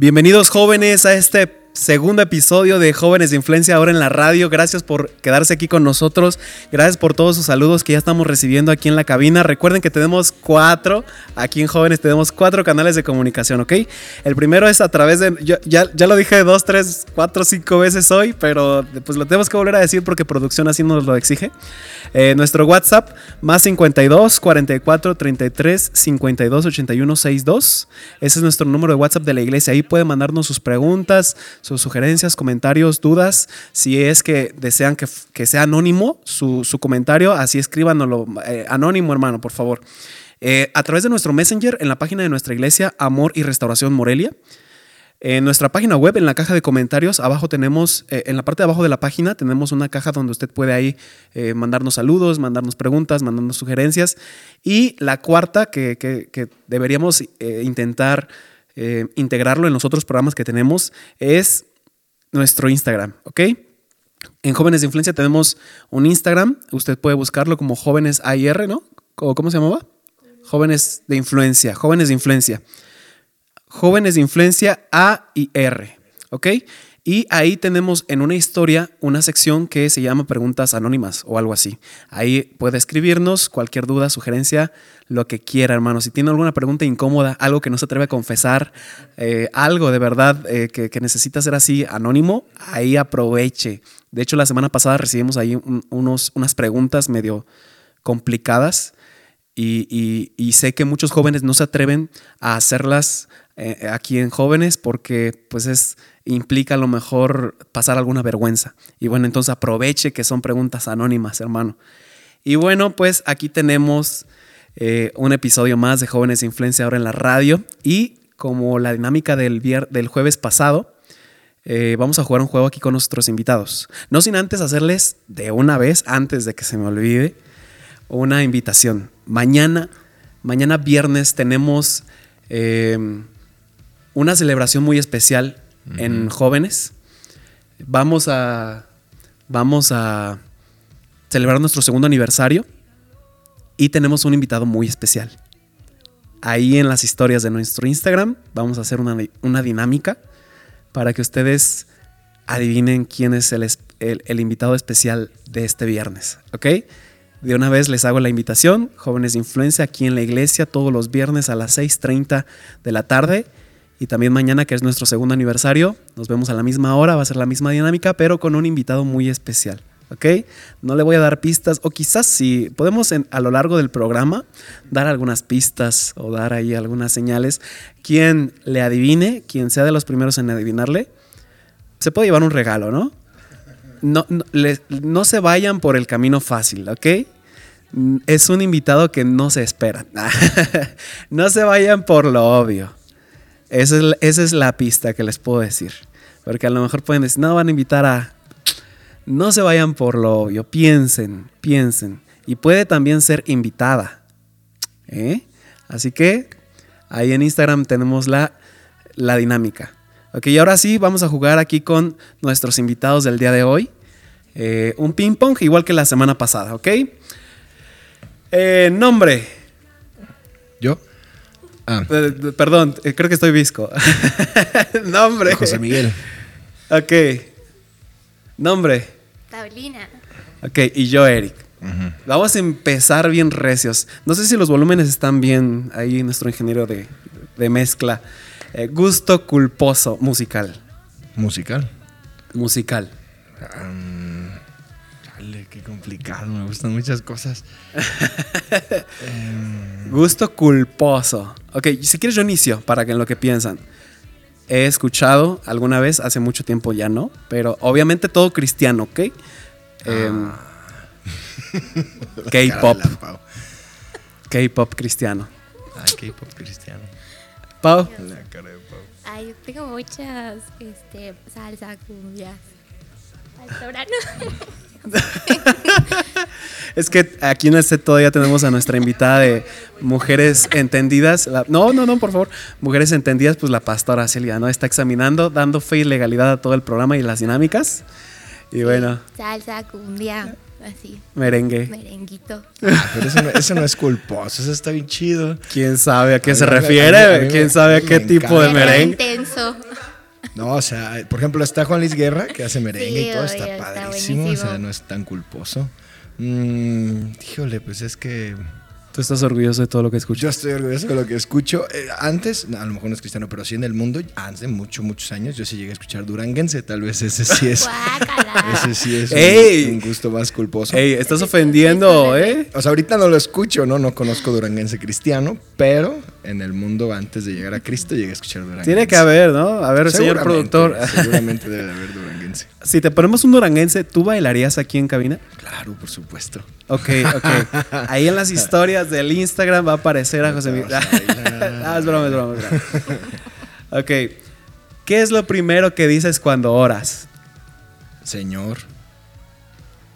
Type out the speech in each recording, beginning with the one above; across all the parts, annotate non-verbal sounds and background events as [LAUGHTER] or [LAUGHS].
Bienvenidos jóvenes a este segundo episodio de Jóvenes de Influencia ahora en la radio. Gracias por quedarse aquí con nosotros. Gracias por todos sus saludos que ya estamos recibiendo aquí en la cabina. Recuerden que tenemos cuatro, aquí en Jóvenes tenemos cuatro canales de comunicación, ¿ok? El primero es a través de, ya, ya lo dije dos, tres, cuatro, cinco veces hoy, pero pues lo tenemos que volver a decir porque producción así nos lo exige. Eh, nuestro WhatsApp, más 52 44 33 52 81 62. Ese es nuestro número de WhatsApp de la iglesia. Ahí pueden mandarnos sus preguntas, sus sugerencias, comentarios, dudas. Si es que desean que, sea anónimo su, comentario, así escríbanoslo. Eh, anónimo, hermano, por favor. Eh, a través de nuestro Messenger en la página de nuestra iglesia, Amor y Restauración Morelia. En nuestra página web, en la caja de comentarios, abajo tenemos, eh, en la parte de abajo de la página, tenemos una caja donde usted puede ahí mandarnos saludos, mandarnos preguntas, mandarnos sugerencias. Y la cuarta que, que deberíamos intentar eh, integrarlo en los otros programas que tenemos es nuestro Instagram, ¿ok? En Jóvenes de Influencia tenemos un Instagram, usted puede buscarlo como Jóvenes AIR, ¿no? ¿Cómo se llamaba? Jóvenes de Influencia, Jóvenes de Influencia. Jóvenes de Influencia A y R, ¿ok? Y ahí tenemos en una historia una sección que se llama Preguntas Anónimas o algo así. Ahí puede escribirnos cualquier duda, sugerencia, lo que quiera, hermano. Si tiene alguna pregunta incómoda, algo que no se atreve a confesar, eh, algo de verdad eh, que, necesita ser así anónimo, ahí aproveche. De hecho, la semana pasada recibimos ahí unos, unas preguntas medio complicadas y, y, sé que muchos jóvenes no se atreven a hacerlas eh, aquí en jóvenes porque pues es implica a lo mejor pasar alguna vergüenza. Y bueno, entonces aproveche que son preguntas anónimas, hermano. Y bueno, pues aquí tenemos eh, un episodio más de Jóvenes Influencia ahora en la radio. Y como la dinámica del, del jueves pasado, eh, vamos a jugar un juego aquí con nuestros invitados. No sin antes hacerles de una vez, antes de que se me olvide, una invitación. Mañana, mañana viernes, tenemos eh, una celebración muy especial en jóvenes. Vamos a, vamos a celebrar nuestro segundo aniversario y tenemos un invitado muy especial. Ahí en las historias de nuestro Instagram vamos a hacer una, dinámica para que ustedes adivinen quién es el, el, invitado especial de este viernes, ¿ok? De una vez les hago la invitación, jóvenes de influencia, aquí en la iglesia, todos los viernes a las 6.30 de la tarde. Y también mañana, que es nuestro segundo aniversario, nos vemos a la misma hora, va a ser la misma dinámica, pero con un invitado muy especial. ¿Ok? No le voy a dar pistas, o quizás sí, podemos a lo largo del programa dar algunas pistas o dar ahí algunas señales. Quien le adivine, quien sea de los primeros en adivinarle, se puede llevar un regalo, ¿no? No, no, no se vayan por el camino fácil, ¿ok? Es un invitado que no se espera. [LAUGHS] no se vayan por lo obvio. Esa es, la, pista que les puedo decir. Porque a lo mejor pueden decir, no, van a invitar a... No se vayan por lo obvio, piensen, piensen. Y puede también ser invitada. ¿eh? Así que ahí en Instagram tenemos la, la dinámica. Ok, y ahora sí, vamos a jugar aquí con nuestros invitados del día de hoy. Eh, un ping pong igual que la semana pasada, ¿ok? Eh, nombre. Ah. Eh, perdón, eh, creo que estoy visco. [LAUGHS] Nombre. José Miguel. Ok. Nombre. Paulina. Ok, y yo, Eric. Vamos a empezar bien recios. No sé si los volúmenes están bien ahí, nuestro ingeniero de, mezcla. Eh, gusto culposo musical. ¿Musical? Musical. Complicado, me gustan muchas cosas. [LAUGHS] Em, Gusto culposo. Ok, si quieres yo inicio para que en lo que piensan. He escuchado alguna vez, hace mucho tiempo ya no, pero obviamente todo cristiano, ¿ok? Em, ah. [LAUGHS] K-pop. K-pop cristiano. Ah, K-pop cristiano. Pau. La cara de Pau. Ay, tengo muchas este, salsa, cumbias. [LAUGHS] [LAUGHS] es que aquí en el set todavía tenemos a nuestra invitada de mujeres entendidas. no, no, no, por favor. Mujeres entendidas, pues la pastora Celia, ¿no? Está examinando, dando fe y legalidad a todo el programa y las dinámicas. Y bueno. Salsa, cumbia. así, Merengue. merenguito. Ah, pero eso no, eso no es culposo, eso está bien chido. ¿Quién sabe a qué A se mí refiere? a mí- a mí me- ¿Quién sabe a qué tipo de. Era merengue? intenso. No, o sea, por ejemplo, está Juan Luis Guerra, que hace [LAUGHS] merengue Sí, y todo, obvio, está está padrísimo, o sea, no es tan culposo. Mm, híjole, pues es que ¿Tú estás orgulloso de todo lo que yo escuchas? estoy orgulloso de lo que escucho. Eh, antes, no, a lo mejor no es cristiano, pero sí en el mundo, antes de muchos, muchos años, yo sí llegué a escuchar duranguense, tal vez ese sí es, [LAUGHS] ese sí es un- un, gusto más culposo. Ey, estás ofendiendo, ¿eh? O sea, ahorita no lo escucho, ¿no? No conozco duranguense cristiano, pero en el mundo antes de llegar a Cristo llegué a escuchar duranguense. Tiene que haber, ¿no? A ver, señor productor. Seguramente debe de haber duranguense. [LAUGHS] Si te ponemos un duranguense, ¿tú bailarías aquí en cabina? Claro, por supuesto. Ok, ok. [LAUGHS] Ahí en las historias del Instagram va a aparecer a José Miguel. [LAUGHS] Ah, es broma, es broma, es broma. Ok. ¿Qué es lo primero que dices cuando oras? Señor.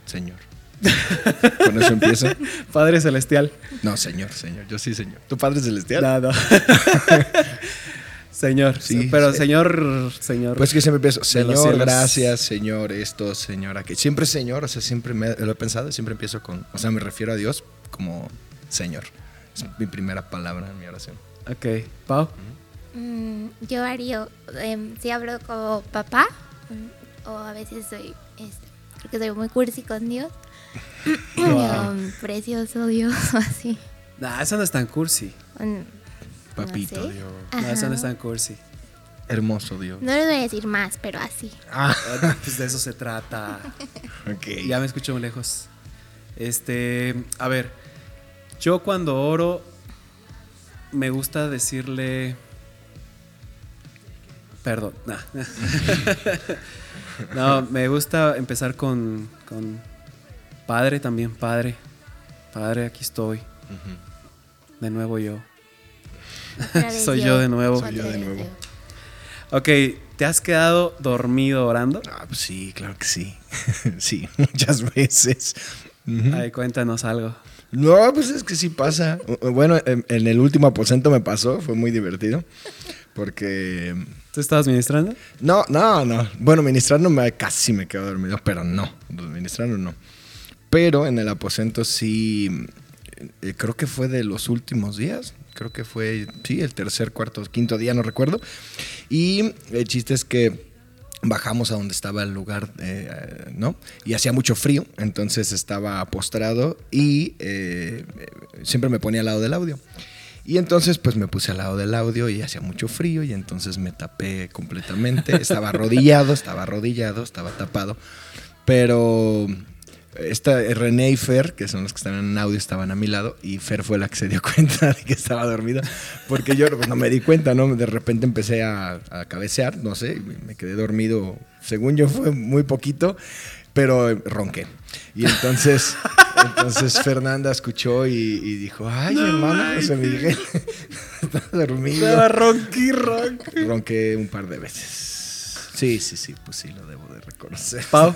Señor. [LAUGHS] Con eso empiezo. Padre Celestial. No, señor, señor. Yo sí, señor. ¿Tu padre es celestial? No, no. [LAUGHS] señor. Sí, pero sí. señor, señor. Pues que siempre empiezo, Señor, gracias, Señor, esto, Señor, aquello. Siempre Señor, o sea, siempre me, lo he pensado, siempre empiezo con, o sea, me refiero a Dios como Señor. Es mi primera palabra en mi oración. ok. Pau. Mm, yo haría, em, si hablo como papá, mm, o a veces soy, este, creo que soy muy cursi con Dios. Wow. Precioso Dios, o [LAUGHS] así. Nah, eso no es tan cursi. Papito no sé. Dios. No, eso no es tan cursi. Hermoso Dios. No les voy a decir más, pero así. Ah, [LAUGHS] Ah, Pues de eso se trata. [LAUGHS] ok. Ya me escucho muy lejos. Este, a ver, yo cuando oro me gusta decirle perdón. nah. no, me gusta empezar con, con Padre también, Padre. Padre, aquí estoy. De nuevo yo. [LAUGHS] Soy yo de nuevo. Soy yo de nuevo. Ok, ¿te has quedado dormido orando? Ah, pues sí, claro que sí. [LAUGHS] sí, muchas veces. Ay, cuéntanos algo. No, pues es que sí pasa. Bueno, en, en el último aposento me pasó, fue muy divertido. Porque. ¿Tú estabas ministrando? No, no, no. Bueno, ministrando me, casi me quedo dormido, pero no. Ministrando no. Pero en el aposento sí. eh, creo que fue de los últimos días. Creo que fue, sí, el tercer, cuarto, quinto día, no recuerdo. Y el chiste es que bajamos a donde estaba el lugar, eh, ¿no? Y hacía mucho frío, entonces estaba postrado y eh, siempre me ponía al lado del audio. Y entonces pues me puse al lado del audio y hacía mucho frío y entonces me tapé completamente. Estaba [LAUGHS] arrodillado, estaba arrodillado, estaba tapado. Pero esta René y Fer, que son los que están en audio, estaban a mi lado y Fer fue la que se dio [LAUGHS] cuenta de que estaba dormida. Porque yo pues, no me di cuenta, ¿no? De repente empecé a, a cabecear, no sé, me quedé dormido. Según yo fue muy poquito, pero ronqué. Y entonces, [LAUGHS] entonces Fernanda escuchó y, y dijo, ay, hermano, José Miguel, [LAUGHS] está dormido. ronqui, ronqui. Ronqué un par de veces. Sí, sí, sí, pues sí, lo debo de reconocer. Pau,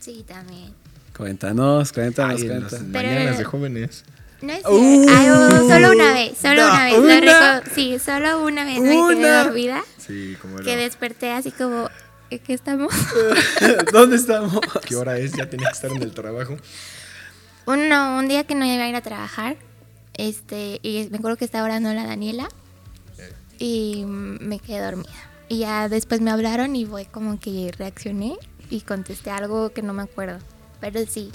Sí, también. Cuéntanos, cuéntanos, Ay, cuéntanos. Pero- mañanas de jóvenes. No es Uh. cierto. Ay, oh, solo una vez, solo No, una vez. una. Sí, solo una vez me quedé Una. dormida. Sí, como Que desperté así como, ¿en qué estamos? [LAUGHS] ¿Dónde estamos? ¿Qué hora es? Ya tenía que estar en el trabajo. Un, no, un día que no iba a ir a trabajar, este, y me acuerdo que estaba orando la Daniela y me quedé dormida. Y ya después me hablaron y fue como que reaccioné y contesté algo que no me acuerdo. Pero sí,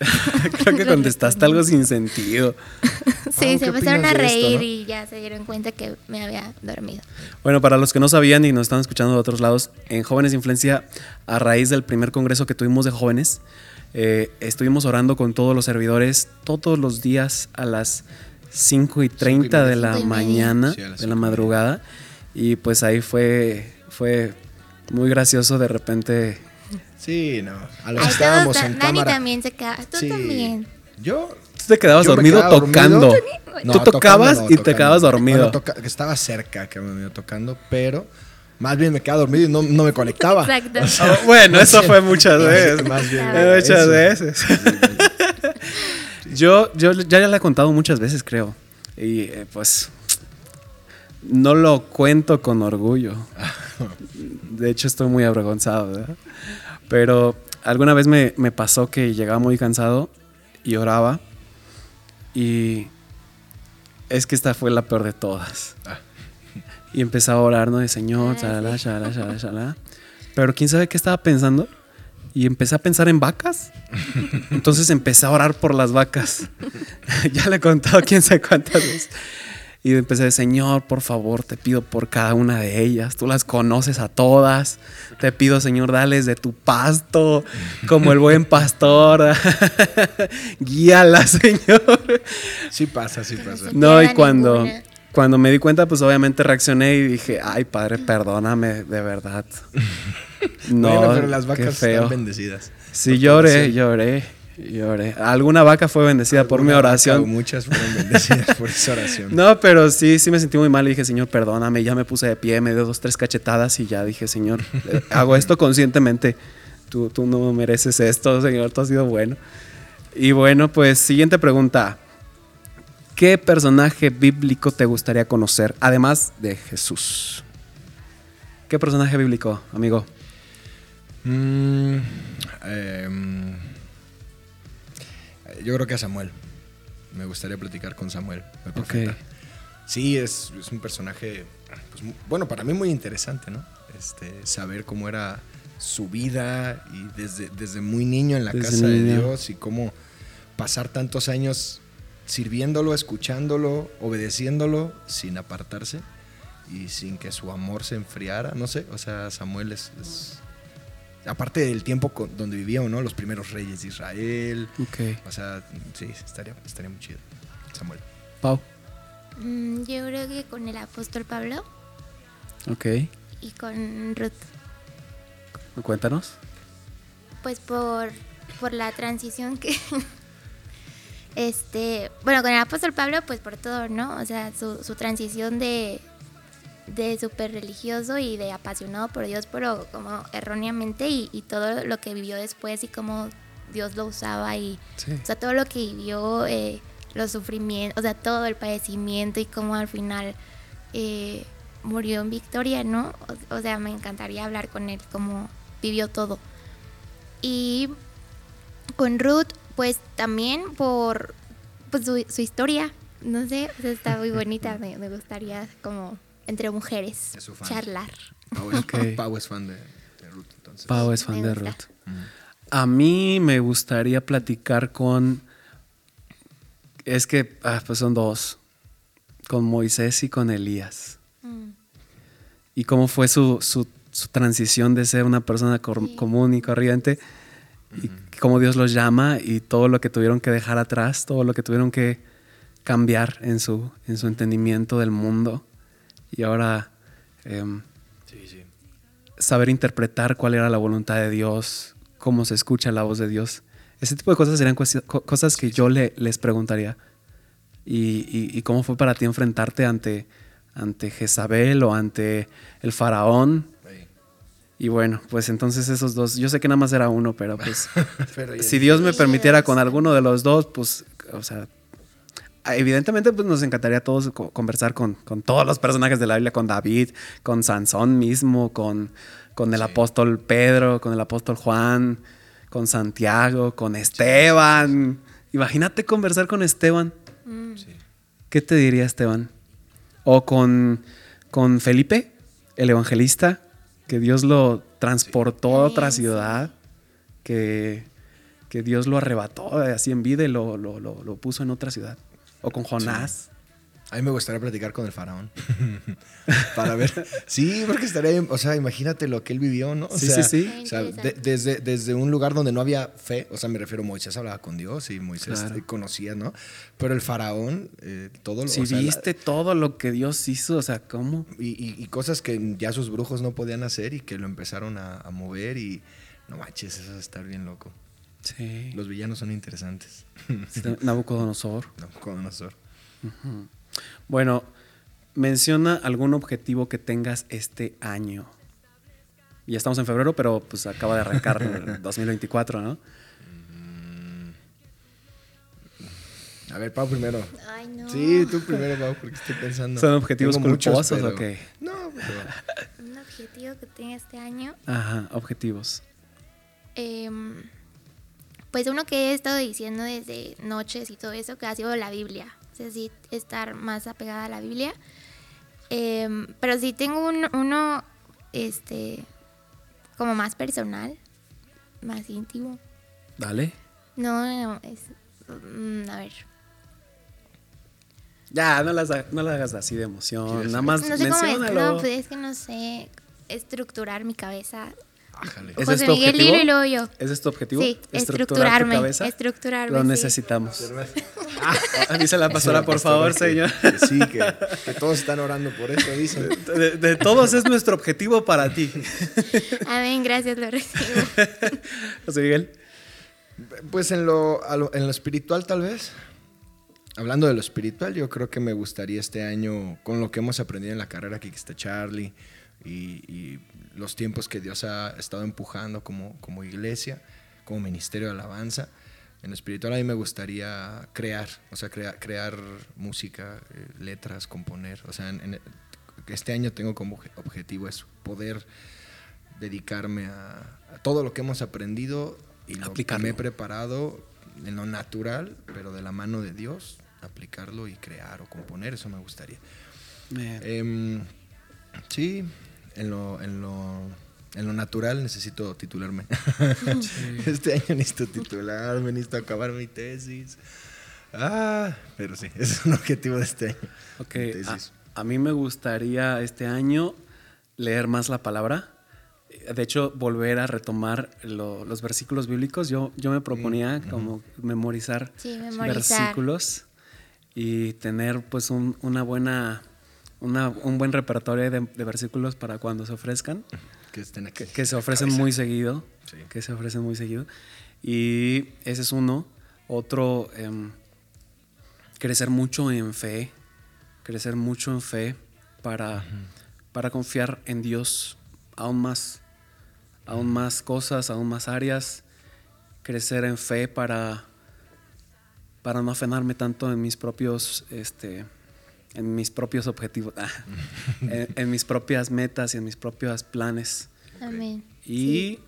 [LAUGHS] Creo que contestaste algo sin sentido. [LAUGHS] sí, ¿qué se empezaron a esto, reír no? y ya se dieron cuenta que me había dormido. Bueno, para los que no sabían y nos están escuchando de otros lados, en Jóvenes de Influencia, a raíz del primer congreso que tuvimos de jóvenes, eh, estuvimos orando con todos los servidores todos los días a las 5 y 30 de la mañana, Sí, de la madrugada. Y pues ahí fue, fue muy gracioso de repente. Sí, no. A los Ay, que estábamos todos, en Dani cámara. también se queda. Tú Sí. también. Yo. Tú te quedabas yo dormido quedaba tocando. dormido. Tú tocando tocabas no, y te quedabas dormido. Bueno, toca- estaba cerca que me iba tocando, pero más bien me quedaba dormido y no, no me conectaba. Exacto. O sea, Ah, [LAUGHS] bueno, eso fue muchas veces. Más bien Claro. Muchas eso. veces. Yo, yo ya le he contado muchas veces, creo. Y eh, pues no lo cuento con orgullo. [LAUGHS] De hecho, estoy muy avergonzado, ¿verdad? Pero alguna vez me, me pasó que llegaba muy cansado y oraba. Y es que esta fue la peor de todas. Ah. Y empecé a orar, ¿no? De Señor, Ah, shalala, shalala, shalala, shalala. Pero quién sabe qué estaba pensando. Y empecé a pensar en vacas. Entonces empecé a orar por las vacas. [LAUGHS] ya le he contado quién sabe cuántas veces. Y empecé, Señor, por favor, te pido por cada una de ellas. Tú las conoces a todas. Te pido, Señor, dales de tu pasto, como el buen pastor. [LAUGHS] Guíalas, Señor. Sí pasa, sí pasa. No, y cuando, cuando me di cuenta, pues obviamente reaccioné y dije, ay, padre, perdóname, de verdad. [LAUGHS] No, Bueno, pero las qué vacas feo. están bendecidas. Sí, lloré, lloré, lloré. Alguna vaca fue bendecida por mi oración. Muchas fueron bendecidas por esa oración. [LAUGHS] No, pero sí, sí me sentí muy mal y dije, Señor, perdóname. Ya me puse de pie, me dio dos, tres cachetadas y ya dije, Señor, eh, [LAUGHS] hago esto conscientemente. Tú, tú no mereces esto, Señor, tú has sido bueno. Y bueno, pues siguiente pregunta. ¿Qué personaje bíblico te gustaría conocer, además de Jesús? ¿Qué personaje bíblico, amigo? Mm, em, yo creo que a Samuel. Me gustaría platicar con Samuel. el profeta. Sí, es, es un personaje, pues, bueno, para mí muy interesante, ¿no? Este, saber cómo era su vida y desde, desde muy niño en la Desde casa de. Dios y cómo pasar tantos años sirviéndolo, escuchándolo, obedeciéndolo sin apartarse y sin que su amor se enfriara, no sé, o sea, Samuel es... es- aparte del tiempo con- donde vivía, ¿no? Los primeros reyes de Israel, Ok. o sea, sí, estaría, estaría muy chido. Samuel. Pau. Mm, yo creo que con el apóstol Pablo Ok. y con Ruth. Cuéntanos. Pues por, por la transición que... [LAUGHS] este, bueno, con el apóstol Pablo, pues por todo, ¿no? O sea, su, su transición de, de súper religioso y de apasionado por Dios, pero como erróneamente y, y todo lo que vivió después y cómo Dios lo usaba y, Sí. o sea, todo lo que vivió, eh, los sufrimientos, o sea, todo el padecimiento y cómo al final eh, murió en victoria, ¿no? O, o sea, me encantaría hablar con él, cómo vivió todo. Y con Ruth, pues también por pues, su, su historia, no sé, o sea, está muy bonita, me, me gustaría como entre mujeres Es su fan. charlar. Pau es, [LAUGHS] Ok. Pau es fan de, de Ruth, entonces. Pau es fan Me de gusta. Ruth. A mí me gustaría platicar con. Es que ah, pues son dos. Con Moisés y con Elías. Mm. Y cómo fue su, su- su transición de ser una persona cor- Sí. común y corriente. Y cómo Dios los llama y todo lo que tuvieron que dejar atrás, todo lo que tuvieron que cambiar en su, en su entendimiento del mundo. Y ahora em, Sí, sí. saber interpretar cuál era la voluntad de Dios, cómo se escucha la voz de Dios. Ese tipo de cosas serían cosas que yo le, les preguntaría. Y, y- y cómo fue para ti enfrentarte ante, ante Jezabel o ante el faraón. Y bueno, pues entonces esos dos, yo sé que nada más era uno, pero pues [LAUGHS] Pero si Dios me permitiera con alguno de los dos, pues, o sea, evidentemente pues nos encantaría a todos co- conversar con, con todos los personajes de la Biblia, con David, con Sansón mismo, con, con el Sí. apóstol Pedro, con el apóstol Juan, con Santiago, con Esteban. Imagínate conversar con Esteban. Mm. Sí. ¿Qué te diría Esteban? O con, con Felipe, el evangelista, que Dios lo transportó a otra ciudad, que, que Dios lo arrebató así en vida y lo, lo- lo- lo puso en otra ciudad. O con Jonás. A mí me gustaría platicar con el faraón. [LAUGHS] Para ver. Sí, porque estaría bien. O sea, imagínate lo que él vivió, ¿no? O Sí, sea, sí, sí. O sea, de- desde, desde un lugar donde no había fe, o sea, me refiero, Moisés hablaba con Dios y Moisés Claro. conocía, ¿no? Pero el faraón, eh, todo lo Si o sea, la- viste todo lo que Dios hizo, o sea, ¿cómo? y, y- y cosas que ya sus brujos no podían hacer y que lo empezaron a, a mover y no manches, eso es estar bien loco. Sí. Los villanos son interesantes. Este, Nabucodonosor. no, [LAUGHS] Nabucodonosor. Bueno, menciona algún objetivo que tengas este año. Ya estamos en febrero, pero pues acaba de arrancar el [LAUGHS] 2024, ¿no? A ver, Pau primero. Ay, no. Sí, tú primero, Pau, porque estoy pensando. ¿Son objetivos Tengo muchos, culposos o qué? No, pero Un objetivo que tenga este año. Ajá, objetivos. em, pues uno que he estado diciendo desde noches y todo eso, que ha sido la Biblia. O sea, sí, estar más apegada a la Biblia. Em, pero sí tengo un- uno, este, como más personal, más íntimo. Dale. No, no, es, mm, a ver. Ya, no las, no las hagas así de emoción. ¿Quieres Nada más No sé cómo es, no, pues es que no sé estructurar mi cabeza. Ájale. ¿Ese José es tu Miguel objetivo? Lilo y luego yo. ¿Ese es tu objetivo? Sí, ¿Estructurar tu estructurarme, cabeza? estructurarme, Lo sí. necesitamos. A mí se la pastora, por favor, señor. Que sí, que, [LAUGHS] que todos están orando por eso, dicen. De, de todos es nuestro objetivo para ti. [LAUGHS] Amén, gracias, lo recibo. [LAUGHS] José Miguel. Pues en lo, en lo espiritual tal vez. Hablando de lo espiritual, yo creo que me gustaría este año, con lo que hemos aprendido en la carrera que está Charlie y, y los tiempos que Dios ha estado empujando como, como iglesia, como ministerio de alabanza, en lo espiritual a mí me gustaría crear, o sea, crea- crear música, eh, letras, componer. O sea, en- en- este año tengo como obje- objetivo eso, poder dedicarme a, a todo lo que hemos aprendido y lo que me he preparado en lo natural, pero de la mano de Dios, aplicarlo y crear o componer, eso me gustaría. Eh, Em, sí, en lo, en, lo, en lo natural necesito titularme. [LAUGHS] este año necesito titularme, necesito acabar mi tesis. Ah, pero sí, [LAUGHS] ese es un objetivo de este año. ok, a, a mí me gustaría este año leer más la palabra. De hecho, volver a retomar lo- los versículos bíblicos. Yo, yo me proponía como memorizar, Sí, memorizar. versículos y tener pues un, una buena, una- un buen repertorio de, de versículos para cuando se ofrezcan. que, estén aquí que, que se ofrecen cabeza. muy seguido. Sí. Que se ofrecen muy seguido. Y ese es uno. Otro, em, crecer mucho en fe. Crecer mucho en fe para, para confiar en Dios aún más. Aún más cosas, aún más áreas. Crecer en fe para, para no afanarme tanto en mis propios, este, en mis propios objetivos, ah, [LAUGHS] en, en mis propias metas y en mis propios planes. Amén. Y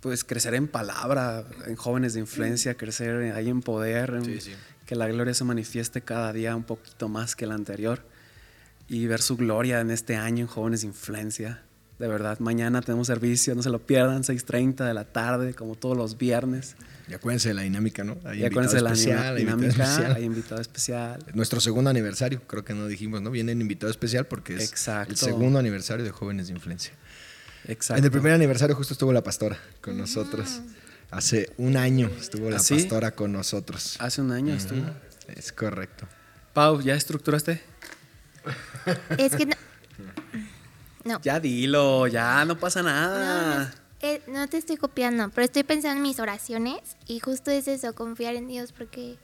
pues crecer en palabra, en jóvenes de influencia, crecer ahí en poder, en- Sí, sí. que la gloria se manifieste cada día un poquito más que el anterior y ver su gloria en este año en jóvenes de influencia. De verdad, mañana tenemos servicio, no se lo pierdan, 6.30 de la tarde, como todos los viernes. Y acuérdense de la dinámica, ¿no? Hay y acuérdense de la invitado especial, hay invitado dinámica, especial. hay invitado especial. [LAUGHS] Nuestro segundo aniversario, creo que no dijimos, ¿no? Viene el invitado especial porque es Exacto. el segundo aniversario de Jóvenes de Influencia. Exacto. En el primer aniversario justo estuvo la pastora con nosotros. Hace un año estuvo la ¿Ah, sí? pastora con nosotros. Hace un año estuvo. Es correcto. Pau, ¿ya estructuraste? Es que no. No. Ya dilo, ya no pasa No, nada. no, eh, no te estoy copiando, pero estoy pensando en mis oraciones y justo es eso, confiar en Dios porque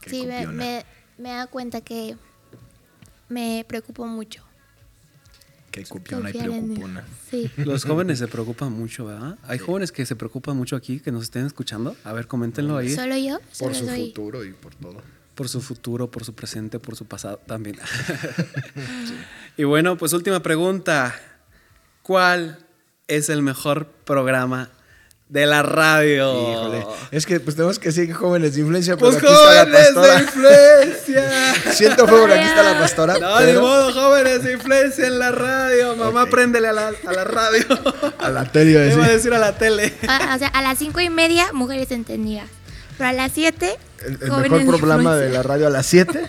Qué sí, me, me, me he dado cuenta que me preocupo mucho. Qué copiona y preocupona. Sí. [LAUGHS] Los jóvenes se preocupan mucho, ¿verdad? Hay jóvenes que se preocupan mucho aquí, que nos estén escuchando. A ver, coméntenlo ahí. ¿Solo yo? Por Solo su soy- futuro y por todo. Por su futuro, por su presente, por su pasado también. [LAUGHS] [LAUGHS] Y bueno, pues última pregunta. ¿Cuál es el mejor programa de la radio? Híjole. Es que pues tenemos que decir jóvenes de influencia, pero Pues aquí está la jóvenes de influencia. [LAUGHS] Siento pero aquí está la pastora. No, ni pero modo, jóvenes de influencia en la radio. Mamá, Ok. préndele a la, a la radio. a la tele iba a Iba a decir. decir a la tele. Ah, o sea, a las cinco y media, mujeres entendidas. Pero a las siete, El, el jóvenes mejor de programa de la radio a las 7.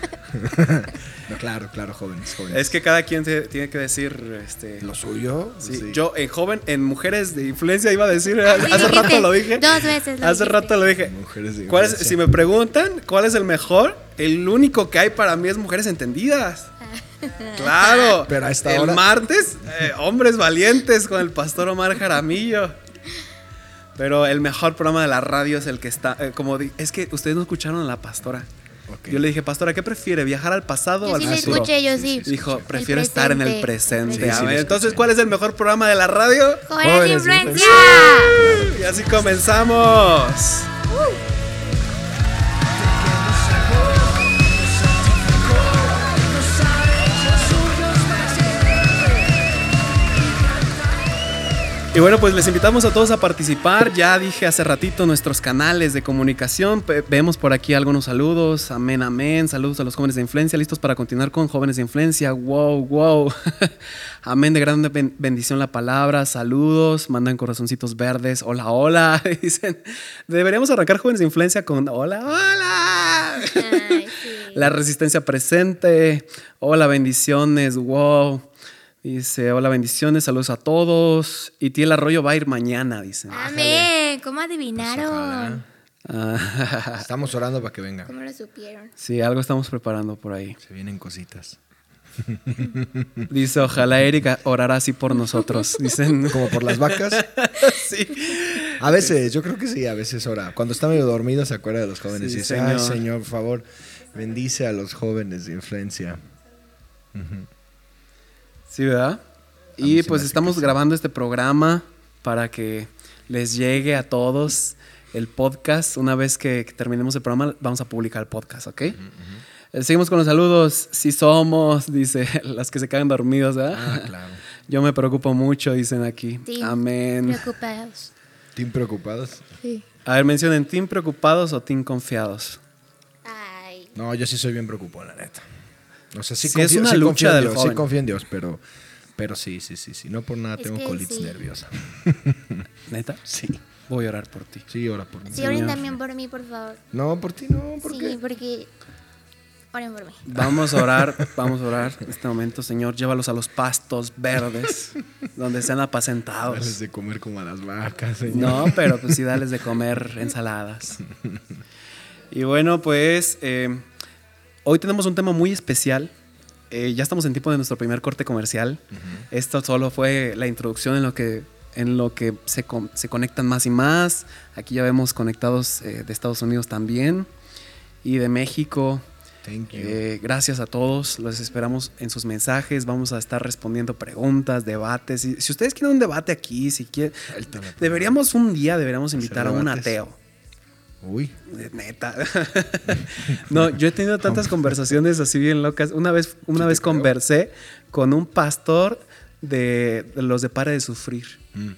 [LAUGHS] no, claro, claro, jóvenes, jóvenes. Es que cada quien te- tiene que decir este, lo suyo. Sí, Yo en joven, en mujeres de influencia iba a decir, Sí, hace dijiste. rato lo dije. Dos veces lo Hace dijiste. rato lo dije. Mujeres de ¿Cuál es- influencia. si me preguntan cuál es el mejor, el único que hay para mí es mujeres entendidas. Claro. Pero a esta el hora- martes, eh, hombres valientes con el pastor Omar Jaramillo. Pero el mejor programa de la radio es el que está, eh, como di- es que ustedes no escucharon a la pastora. Yo le dije, pastora, ¿qué prefiere? ¿Viajar al pasado o al sí le futuro? escuché, yo sí. Dijo, prefiero estar en el presente. presente. Sí, sí, A lo ver, entonces. ¿cuál es el mejor programa de la radio? Jóvenes de Jóvenes influencia. Y así comenzamos. Y bueno, pues les invitamos a todos a participar. Ya dije hace ratito nuestros canales de comunicación. Vemos por aquí algunos saludos. Amén, amén. Saludos a los jóvenes de influencia. Listos para continuar con jóvenes de influencia. Wow, wow. [LAUGHS] amén. De grande ben- bendición la palabra. Saludos. Mandan corazoncitos verdes. Hola, hola. [LAUGHS] Dicen. Deberíamos arrancar jóvenes de influencia con hola, hola. Ay, sí. [LAUGHS] La resistencia presente. Hola, bendiciones. Wow. Dice, hola, bendiciones. Saludos a todos. Y Tiel Arroyo va a ir mañana, dicen. Amén. ¿Cómo Pues adivinaron? [LAUGHS] Ah, Estamos orando para que venga. ¿Cómo lo supieron? sí, algo estamos preparando por ahí. Se vienen cositas. [LAUGHS] Dice, ojalá Erika orará así por nosotros. [LAUGHS] Dicen, Como por las vacas. sí. A veces, yo creo que sí, a veces ora. Cuando está medio dormido se acuerda de los jóvenes Sí, y dice, ay Señor. Señor, por favor, bendice a los jóvenes de influencia. Sí, ¿verdad? A Y pues estamos grabando este programa para que les llegue a todos el podcast. Una vez que, que terminemos el programa, vamos a publicar el podcast, ¿ok? Eh, Seguimos con los saludos. Sí somos, [LAUGHS] dice, las que se quedan dormidos, ¿verdad? Ah, claro. [LAUGHS] Yo me preocupo mucho, dicen aquí. Sí. Amén. Preocupados. ¿Team preocupados? Sí. A ver, mencionen team preocupados o team confiados. Ay. No, yo sí soy bien preocupado, la neta. O sea, sí, Sí, es confío, una sí lucha confío en Dios, sí confío en Dios, pero, pero sí, sí, sí, sí. No por nada Es tengo colitis sí. nerviosa. [LAUGHS] ¿Neta? Sí. Voy a orar por ti. Sí, ora por mí. Sí, oren también por mí, por favor. No, por ti no, ¿por sí, qué? porque. Oren por mí. Vamos a orar, vamos a orar en este momento, Señor. Llévalos a los pastos verdes, donde sean Dales apacentados. de comer como a las vacas, señor. No, pero pues sí, dales de comer [LAUGHS] ensaladas. Y bueno, pues eh, hoy tenemos un tema muy especial. Eh, ya estamos en tiempo de nuestro primer corte comercial. Esto solo fue la introducción en lo que, en lo que se, con- se conectan más y más. Aquí ya vemos conectados eh, de Estados Unidos también y de México. Thank you. Eh, gracias a todos, los esperamos en sus mensajes, vamos a estar respondiendo preguntas, debates. Y si ustedes quieren un debate aquí, si quieren, deberíamos un día, deberíamos invitar a un debates. ateo. Uy. Neta. [LAUGHS] no, yo he tenido tantas conversaciones así bien locas. Una vez, una vez creo. conversé con un pastor de, los de Pare de Sufrir. Mm.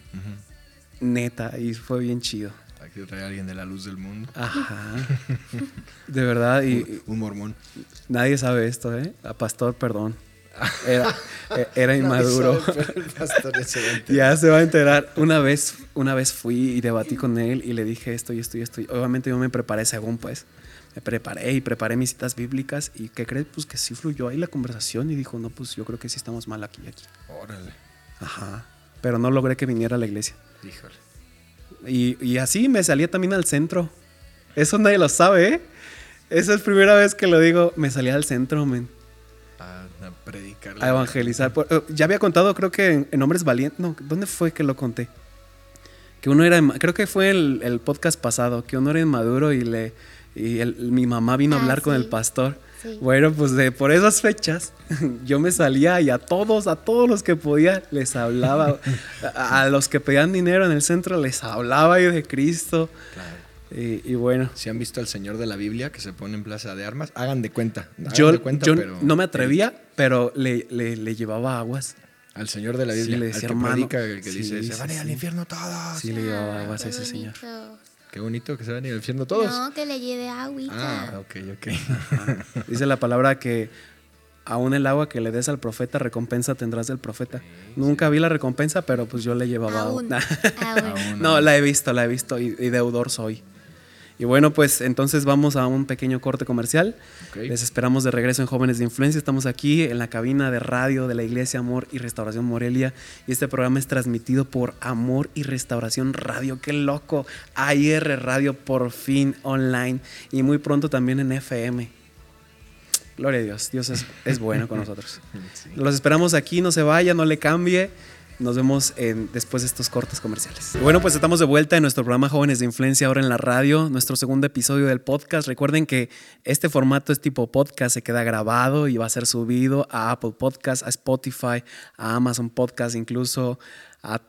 Neta, y fue bien chido. Aquí trae a alguien de la luz del mundo. Ajá. De verdad, y, y Un mormón. nadie sabe esto, ¿eh? A pastor, perdón. Era, e- era inmaduro. Ya se va a enterar. Una vez, una vez fui y debatí con él y le dije esto y esto y esto. Obviamente yo me preparé según pues. Me preparé y preparé mis citas bíblicas. ¿Y qué crees? Pues que sí fluyó ahí la conversación y dijo, no, pues yo creo que sí estamos mal aquí y aquí. Órale. Ajá. Pero no logré que viniera a la iglesia. Híjole. Y, y así me salía también al centro. Eso nadie lo sabe, ¿eh? Esa es la primera vez que lo digo. Me salía al centro, men. Predicar. A evangelizar. Por- eh, ya había contado, creo que en, en Hombres Valientes. No, ¿dónde fue que lo conté? Que uno era. Creo que fue el, el podcast pasado. Que uno era inmaduro y le. Y el- mi mamá vino a Ah, hablar con el pastor. Sí. Bueno, pues de, por esas fechas [LAUGHS] yo me salía y a todos, a todos los que podía les hablaba. [LAUGHS] a, a los que pedían dinero en el centro les hablaba yo de Cristo. Claro. Y, y bueno, Si han visto al Señor de la Biblia que se pone en plaza de armas, hagan de cuenta. hagan yo, de cuenta, yo pero- no me atrevía, pero le, le- le llevaba aguas. Al Señor de la Sí, Biblia. le al decía, que hermano. predica, el que Sí, dice, se sí, van a ir al sí. infierno todos. Sí, le llevaba Ah, aguas a ese señor. Qué bonito que se van a ir al infierno todos. No, que le lleve agüita. Ah, ok, ok. Dice la palabra que aún el agua que le des al profeta, recompensa tendrás del profeta. Nunca vi la recompensa, pero pues yo le llevaba agua. Aún. [LAUGHS] Aún. no, la he visto, la he visto y, y deudor soy. Y bueno, pues entonces vamos a un pequeño corte comercial. Les esperamos de regreso en Jóvenes de Influencia. Estamos aquí en la cabina de radio de la Iglesia Amor y Restauración Morelia. Y este programa es transmitido por Amor y Restauración Radio. ¡Qué loco! AIR Radio por fin online. Y muy pronto también en FM. Gloria a Dios. Dios es, es bueno con nosotros. [LAUGHS] Sí. Los esperamos aquí. No se vaya, no le cambie. Nos vemos después de estos cortes comerciales. Bueno, pues estamos de vuelta en nuestro programa Jóvenes de Influencia ahora en la radio, nuestro segundo episodio del podcast. Recuerden que este formato es tipo podcast, se queda grabado y va a ser subido a Apple Podcast, a Spotify, a Amazon Podcast, incluso a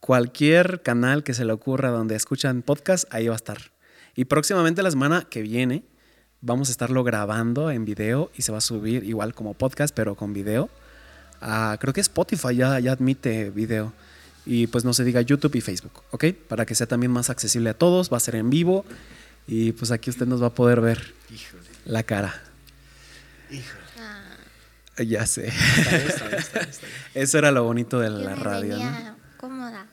cualquier canal que se le ocurra donde escuchan podcast, ahí va a estar. Y próximamente la semana que viene vamos a estarlo grabando en video y se va a subir igual como podcast, pero con video. Ah, creo que Spotify ya, ya admite video. Y pues no se diga YouTube y Facebook, ¿ok? Para que sea también más accesible a todos, va a ser en vivo y pues aquí usted nos va a poder ver Híjole. la cara. Híjole. Ah, Ya sé. Está bien, está bien, está bien, está bien. Eso era lo bonito de yo la me radio, ¿no? venía cómoda.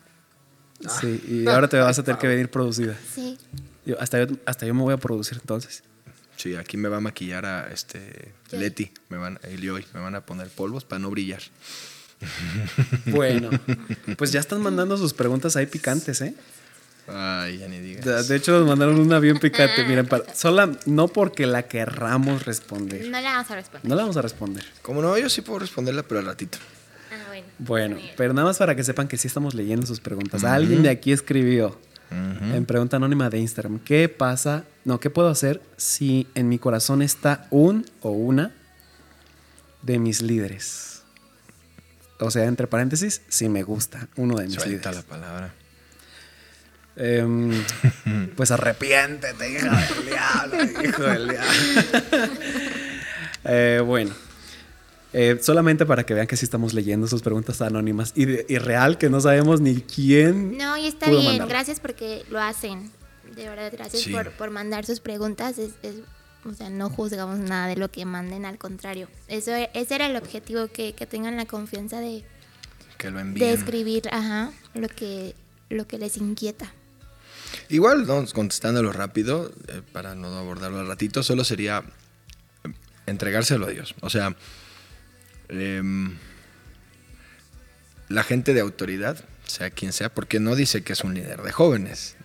Sí, y ahora te vas a tener que venir producida. Sí. Yo- hasta, yo, hasta yo me voy a producir entonces. Sí, aquí me va a maquillar a este. Leti, me van, y hoy me van a poner polvos para no brillar. [LAUGHS] Bueno, pues ya están mandando sus preguntas ahí picantes, ¿eh? Ay, ya ni digas. De, hecho, nos mandaron una bien picante. Miren, para- sola, no porque la querramos responder. No le vamos a responder. No la vamos a responder. Como no, yo sí puedo responderla, pero al ratito. Ah, bueno. Bueno, pero nada más para que sepan que sí estamos leyendo sus preguntas. Alguien de aquí escribió en pregunta anónima de Instagram, ¿qué pasa? No, ¿qué puedo hacer si en mi corazón está un o una de mis líderes? O sea, entre paréntesis, si me gusta uno de mis Suelta la líderes. palabra. Em, [LAUGHS] pues arrepiéntete, hijo del diablo, hijo del diablo. [LAUGHS] Eh, bueno, eh, solamente para que vean que sí estamos leyendo sus preguntas anónimas y, de- y real que no sabemos ni quién. No, y está pudo bien. Gracias porque lo hacen. De verdad, gracias Sí. por, por mandar sus preguntas. Es, es- o sea, no juzgamos nada de lo que manden, al contrario. Eso, ese era el objetivo, que, que tengan la confianza de, Que lo de envíen. escribir ajá, lo, que, lo que les inquieta. Igual, ¿no? contestándolo rápido, eh, para no abordarlo al ratito, solo sería entregárselo a Dios. O sea, em, la gente de autoridad, sea quien sea, porque no dice que es un líder de jóvenes.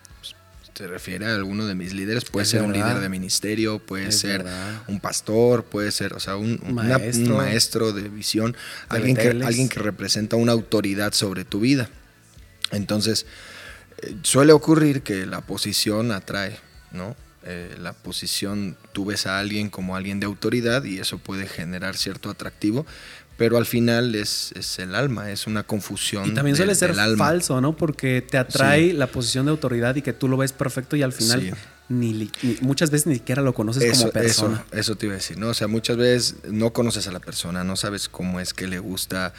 Se refiere a alguno de mis líderes, puede Es ser un líder de ministerio, puede Es ser verdad. un pastor, puede ser, o sea, un, una- Maestro. un maestro de visión, De alguien que, Beteles. alguien que representa una autoridad sobre tu vida. Entonces, eh, suele ocurrir que la posición atrae, ¿no? Eh, la posición, tú ves a alguien como alguien de autoridad y eso puede generar cierto atractivo, pero al final es, es el alma, es una confusión. Y también suele ser falso, ¿no? Porque te atrae Sí. la posición de autoridad y que tú lo ves perfecto y al final Sí. ni, ni- muchas veces ni siquiera lo conoces Eso, como persona. eso, eso te iba a decir, ¿no? O sea, muchas veces no conoces a la persona, no sabes cómo es que le gusta,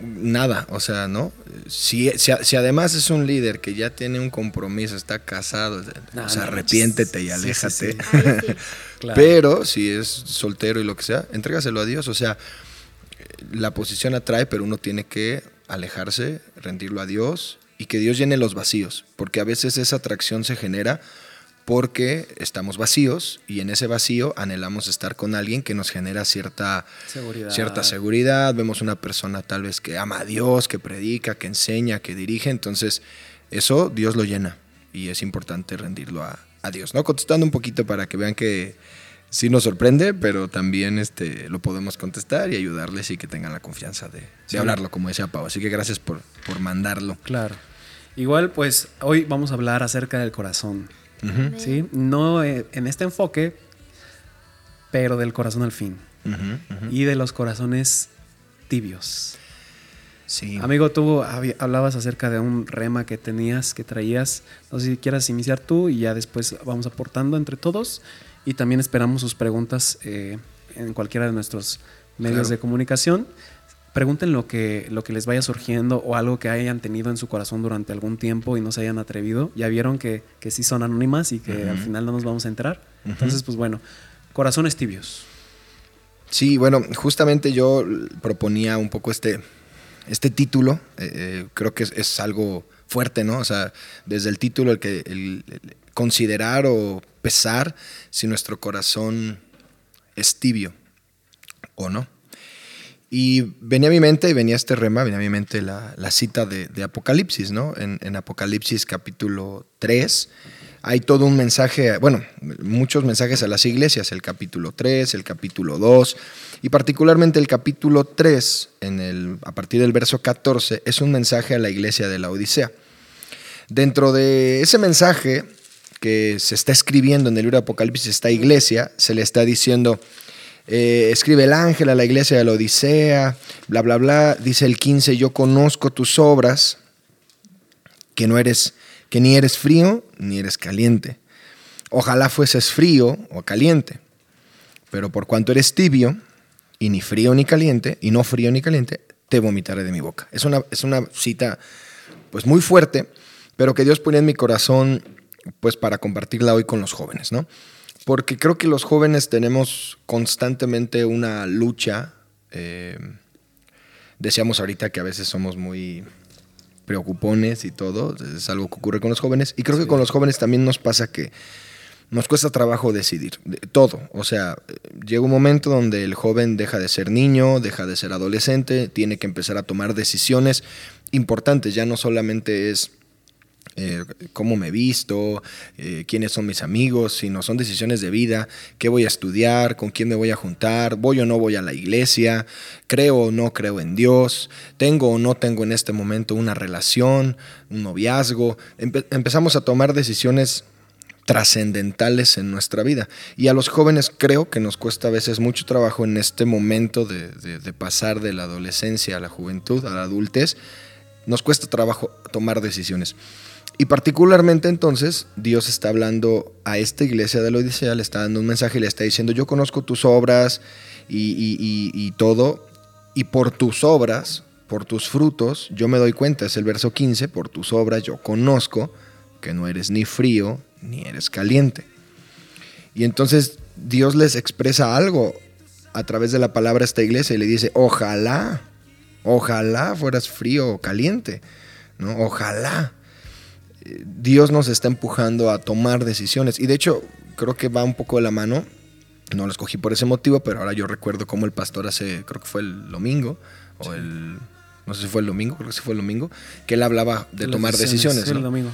nada, o sea, ¿no? Si, si, si además es un líder que ya tiene un compromiso, está casado, No, o sea, no, arrepiéntete y sí, sí, aléjate. sí. Ay, [LAUGHS] sí. Claro. Pero si es soltero y lo que sea, entrégaselo a Dios. O sea, eh, la posición atrae, pero uno tiene que alejarse, rendirlo a Dios y que Dios llene los vacíos. Porque a veces esa atracción se genera porque estamos vacíos y en ese vacío anhelamos estar con alguien que nos genera cierta Seguridad. cierta seguridad. Vemos una persona tal vez que ama a Dios, que predica, que enseña, que dirige. Entonces, eso Dios lo llena y es importante rendirlo a, a Dios. ¿no? Contestando un poquito para que vean que sí nos sorprende, pero también este, lo podemos contestar y ayudarles y que tengan la confianza de, de Sí. hablarlo, como decía Pau. Así que gracias por, por mandarlo. Claro. Igual, pues hoy vamos a hablar acerca del corazón. ¿Sí? No eh, en este enfoque, pero del corazón al fin. Y de los corazones tibios. Sí. Amigo, tú hablabas acerca de un rema que tenías, que traías. No sé si quieras iniciar tú y ya después vamos aportando entre todos. Y también esperamos sus preguntas eh, en cualquiera de nuestros medios Claro. de comunicación. Pregunten lo que, lo que les vaya surgiendo o algo que hayan tenido en su corazón durante algún tiempo y no se hayan atrevido. Ya vieron que, que sí son anónimas y que al final no nos vamos a enterar. Ujú. Entonces, pues bueno, corazones tibios. Sí, bueno, justamente yo proponía un poco este, este título. eh, eh, creo que es, es algo fuerte, ¿no? O sea, desde el título, el que el- el considerar o pesar si nuestro corazón es tibio o no. Y venía a mi mente, y venía este rema, venía a mi mente la, la cita de, de Apocalipsis, ¿no? En, Apocalipsis capítulo 3 hay todo un mensaje, bueno, muchos mensajes a las iglesias, el capítulo 3, el capítulo 2, y particularmente el capítulo 3, en el, a partir del verso 14, es un mensaje a la iglesia de la Odisea. Dentro de ese mensaje que se está escribiendo en el libro de Apocalipsis, esta iglesia, se le está diciendo, eh, escribe el ángel a la iglesia de la Odisea, bla, bla, bla, dice el 15, yo conozco tus obras, que no eres, que ni eres frío ni eres caliente. Ojalá fueses frío o caliente, pero por cuanto eres tibio y ni frío ni caliente, y no frío ni caliente, te vomitaré de mi boca. Es una, es una cita pues muy fuerte, pero que Dios ponía en mi corazón pues para compartirla hoy con los jóvenes, ¿no? Porque creo que los jóvenes tenemos constantemente una lucha. Eh, decíamos ahorita que a veces somos muy preocupones y todo, es algo que ocurre con los jóvenes. Y creo que con los jóvenes también nos pasa que nos cuesta trabajo decidir, todo. O sea, llega un momento donde el joven deja de ser niño, deja de ser adolescente, tiene que empezar a tomar decisiones importantes, ya no solamente es eh, cómo me visto, eh, quiénes son mis amigos, sino son decisiones de vida, qué voy a estudiar, con quién me voy a juntar, voy o no voy a la iglesia, creo o no creo en Dios, tengo o no tengo en este momento una relación, un noviazgo. empezamos a tomar decisiones trascendentales en nuestra vida. Y a los jóvenes creo que nos cuesta a veces mucho trabajo en este momento de, de pasar de la adolescencia a la juventud, a la adultez, nos cuesta trabajo tomar decisiones. Y particularmente entonces Dios está hablando a esta iglesia de la Odisea, le está dando un mensaje y le está diciendo, yo conozco tus obras y, todo, y por tus obras, por tus frutos, yo me doy cuenta, es el verso 15, por tus obras yo conozco que no eres ni frío ni eres caliente. Y entonces Dios les expresa algo a través de la palabra a esta iglesia y le dice, ojalá, ojalá fueras frío o caliente, ¿no? Ojalá. Dios nos está empujando a tomar decisiones. Y de hecho, creo que va un poco de la mano. No lo escogí por ese motivo, pero ahora yo recuerdo cómo el pastor hace, creo que fue el domingo, o el, no sé si fue el domingo, creo que sí fue el domingo, que él hablaba de tomar decisiones. el domingo.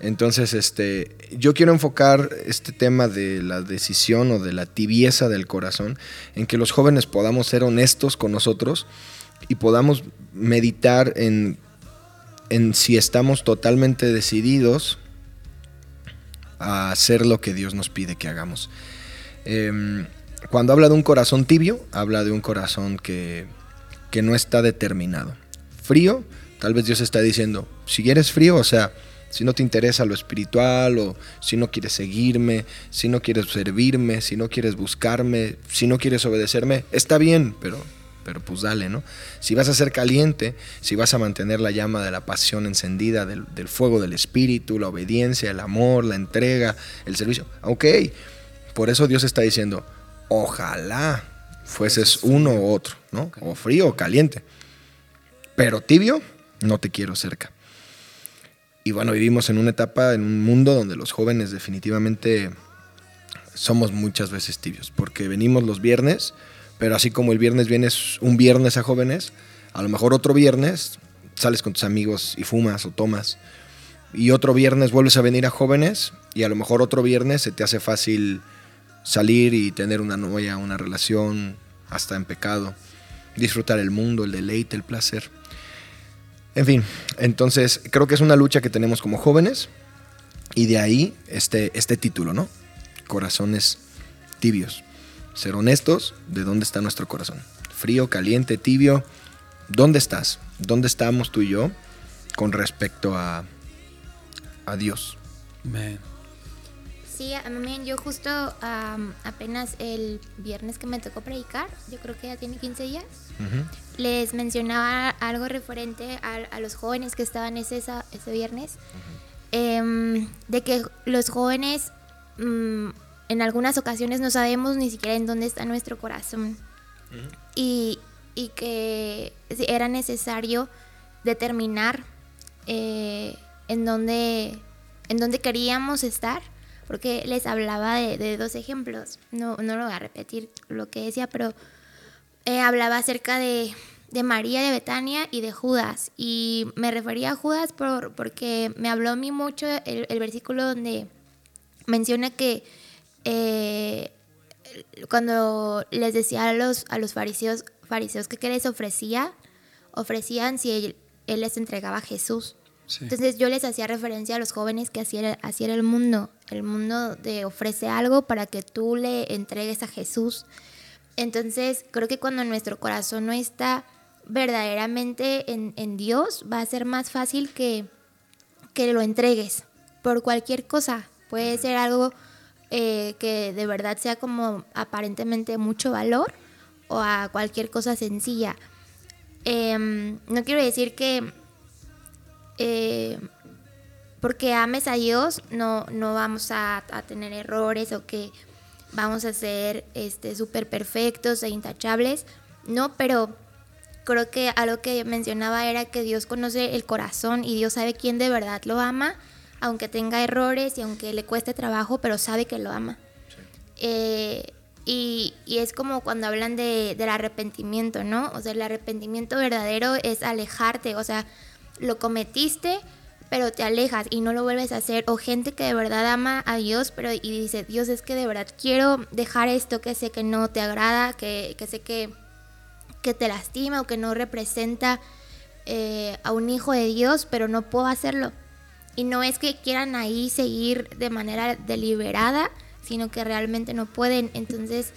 Entonces, este, yo quiero enfocar este tema de la decisión o de la tibieza del corazón en que los jóvenes podamos ser honestos con nosotros y podamos meditar en en si estamos totalmente decididos a hacer lo que Dios nos pide que hagamos. Em, cuando habla de un corazón tibio, habla de un corazón que, que no está determinado. Frío, tal vez Dios está diciendo, si eres frío, o sea, si no te interesa lo espiritual o si no quieres seguirme, si no quieres servirme, si no quieres buscarme, si no quieres obedecerme, está bien, pero pero pues dale, ¿no? Si vas a ser caliente, si vas a mantener la llama de la pasión encendida, del, fuego del espíritu, la obediencia, el amor, la entrega, el servicio, ok, por eso Dios está diciendo, ojalá fueses uno u otro, ¿no? O frío o caliente, pero tibio, no te quiero cerca. Y bueno, vivimos en una etapa, en un mundo donde los jóvenes definitivamente somos muchas veces tibios, porque venimos los viernes, pero así como el viernes vienes un viernes a jóvenes, a lo mejor otro viernes sales con tus amigos y fumas o tomas. Y otro viernes vuelves a venir a jóvenes y a lo mejor otro viernes se te hace fácil salir y tener una novia, una relación, hasta en pecado, disfrutar el mundo, el deleite, el placer. En fin, entonces creo que es una lucha que tenemos como jóvenes y de ahí este, este título, ¿no? Corazones tibios ser honestos de dónde está nuestro corazón. Frío, caliente, tibio. ¿Dónde estás? ¿Dónde estamos tú y yo con respecto a, a Dios? Sí, a mí yo justo apenas el viernes que me tocó predicar, yo creo que ya tiene 15 días, les mencionaba algo referente a, los jóvenes que estaban ese, ese viernes, em, de que los jóvenes mm, en algunas ocasiones no sabemos ni siquiera en dónde está nuestro corazón. y, que era necesario determinar eh, en, dónde, en dónde queríamos estar, porque les hablaba de, dos ejemplos. No, no lo voy a repetir lo que decía, pero eh, hablaba acerca de, María de Betania y de Judas. Y me refería a Judas por, porque me habló a mí mucho el versículo donde menciona que eh, cuando les decía a los, a los fariseos, fariseos que les ofrecía, ofrecían si él, les entregaba a Jesús. Entonces yo les hacía referencia a los jóvenes que así era, así era el mundo. El mundo te ofrece algo para que tú le entregues a Jesús. Entonces creo que cuando nuestro corazón no está verdaderamente en, en Dios, va a ser más fácil que, que lo entregues por cualquier cosa. Puede ser algo eh, que de verdad sea como aparentemente mucho valor o a cualquier cosa sencilla. Em, no quiero decir que, eh, porque ames a Dios no, no vamos a, tener errores o que vamos a ser este súper perfectos e intachables, no, pero creo que algo que mencionaba era que Dios conoce el corazón y Dios sabe quién de verdad lo ama, aunque tenga errores y aunque le cueste trabajo, pero sabe que lo ama. Eh, y, y, es como cuando hablan de, del arrepentimiento, ¿no? O sea, el arrepentimiento verdadero es alejarte, o sea, lo cometiste, pero te alejas y no lo vuelves a hacer. O gente que de verdad ama a Dios, pero y dice, Dios es que de verdad quiero dejar esto que sé que no te agrada, que, que sé que, que te lastima o que no representa eh, a un hijo de Dios, pero no puedo hacerlo. Y no es que quieran ahí seguir de manera deliberada, sino que realmente no pueden. Entonces,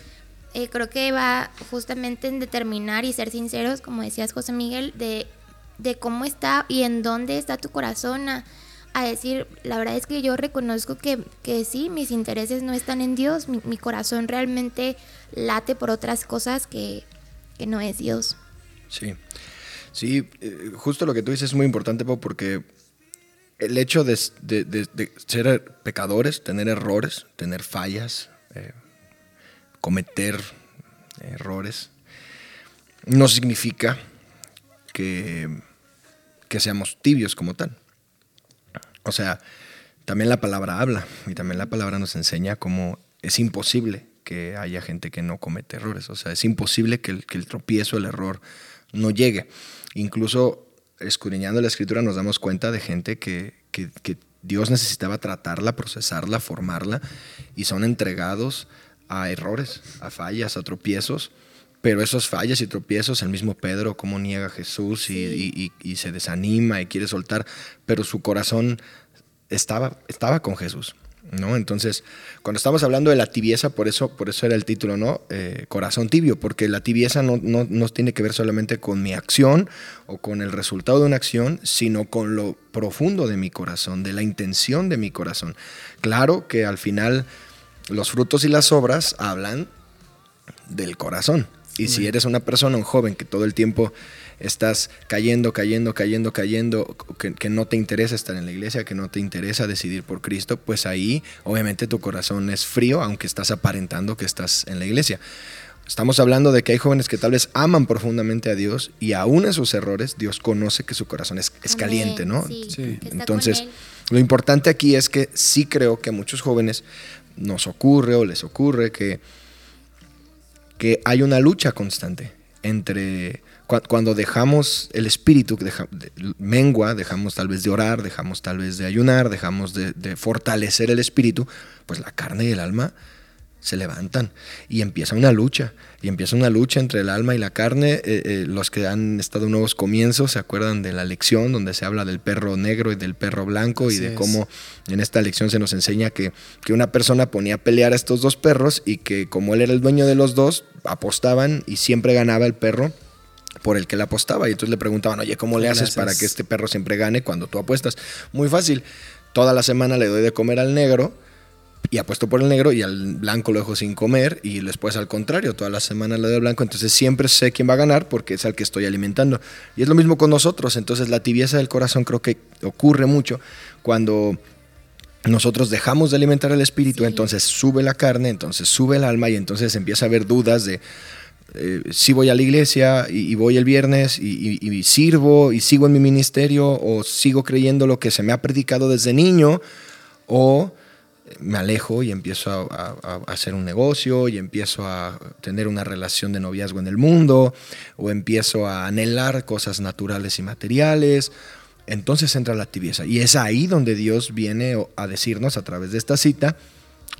eh, creo que va justamente en determinar y ser sinceros, como decías José Miguel, de, de cómo está y en dónde está tu corazón. A, a decir, la verdad es que yo reconozco que, que sí, mis intereses no están en Dios, mi, corazón realmente late por otras cosas que, que no es Dios. Sí, sí, eh, justo lo que tú dices es muy importante, Pau, porque el hecho de, ser pecadores, tener errores, tener fallas, eh, cometer errores, no significa que, que, seamos tibios como tal. O sea, también la palabra habla y también la palabra nos enseña cómo es imposible que haya gente que no comete errores. O sea, es imposible que el, que el tropiezo, el error, no llegue. Incluso escudriñando la escritura nos damos cuenta de gente que, que, que, Dios necesitaba tratarla, procesarla, formarla, y son entregados a errores, a fallas, a tropiezos. Pero esos fallas y tropiezos, el mismo Pedro, cómo niega a Jesús y, y, y, y, se desanima y quiere soltar, pero su corazón estaba, estaba con Jesús. ¿No? Entonces, cuando estamos hablando de la tibieza, por eso, por eso era el título, ¿no? Eh, corazón tibio, porque la tibieza no, no, no, tiene que ver solamente con mi acción o con el resultado de una acción, sino con lo profundo de mi corazón, de la intención de mi corazón. Claro que al final los frutos y las obras hablan del corazón. Y si eres una persona, un joven que todo el tiempo estás cayendo, cayendo, cayendo, cayendo, que, que, no te interesa estar en la iglesia, que no te interesa decidir por Cristo, pues ahí obviamente tu corazón es frío, aunque estás aparentando que estás en la iglesia. Estamos hablando de que hay jóvenes que tal vez aman profundamente a Dios y aún en sus errores Dios conoce que su corazón es, es caliente, ¿no? Sí, sí. Entonces, lo importante aquí es que sí creo que a muchos jóvenes nos ocurre o les ocurre que, que hay una lucha constante entre cuando dejamos el espíritu, deja, de, mengua, dejamos tal vez de orar, dejamos tal vez de ayunar, dejamos de, de, fortalecer el espíritu, pues la carne y el alma se levantan y empieza una lucha, y empieza una lucha entre el alma y la carne. Eh, eh, los que han estado en nuevos comienzos se acuerdan de la lección donde se habla del perro negro y del perro blanco Así y de es. cómo en esta lección se nos enseña que, que una persona ponía a pelear a estos dos perros y que como él era el dueño de los dos, apostaban y siempre ganaba el perro por el que le apostaba. Y entonces le preguntaban, oye, ¿cómo le haces para que este perro siempre gane cuando tú apuestas? Muy fácil. Toda la semana le doy de comer al negro y apuesto por el negro y al blanco lo dejo sin comer y después al contrario, toda la semana le doy al blanco, entonces siempre sé quién va a ganar porque es al que estoy alimentando. Y es lo mismo con nosotros, entonces la tibieza del corazón creo que ocurre mucho cuando nosotros dejamos de alimentar el espíritu, sí. entonces sube la carne, entonces sube el alma y entonces empieza a haber dudas de eh, si voy a la iglesia y, voy el viernes y, sirvo y sigo en mi ministerio o sigo creyendo lo que se me ha predicado desde niño o me alejo y empiezo a, a, a, hacer un negocio y empiezo a tener una relación de noviazgo en el mundo o empiezo a anhelar cosas naturales y materiales. Entonces entra la tibieza y es ahí donde Dios viene a decirnos a través de esta cita,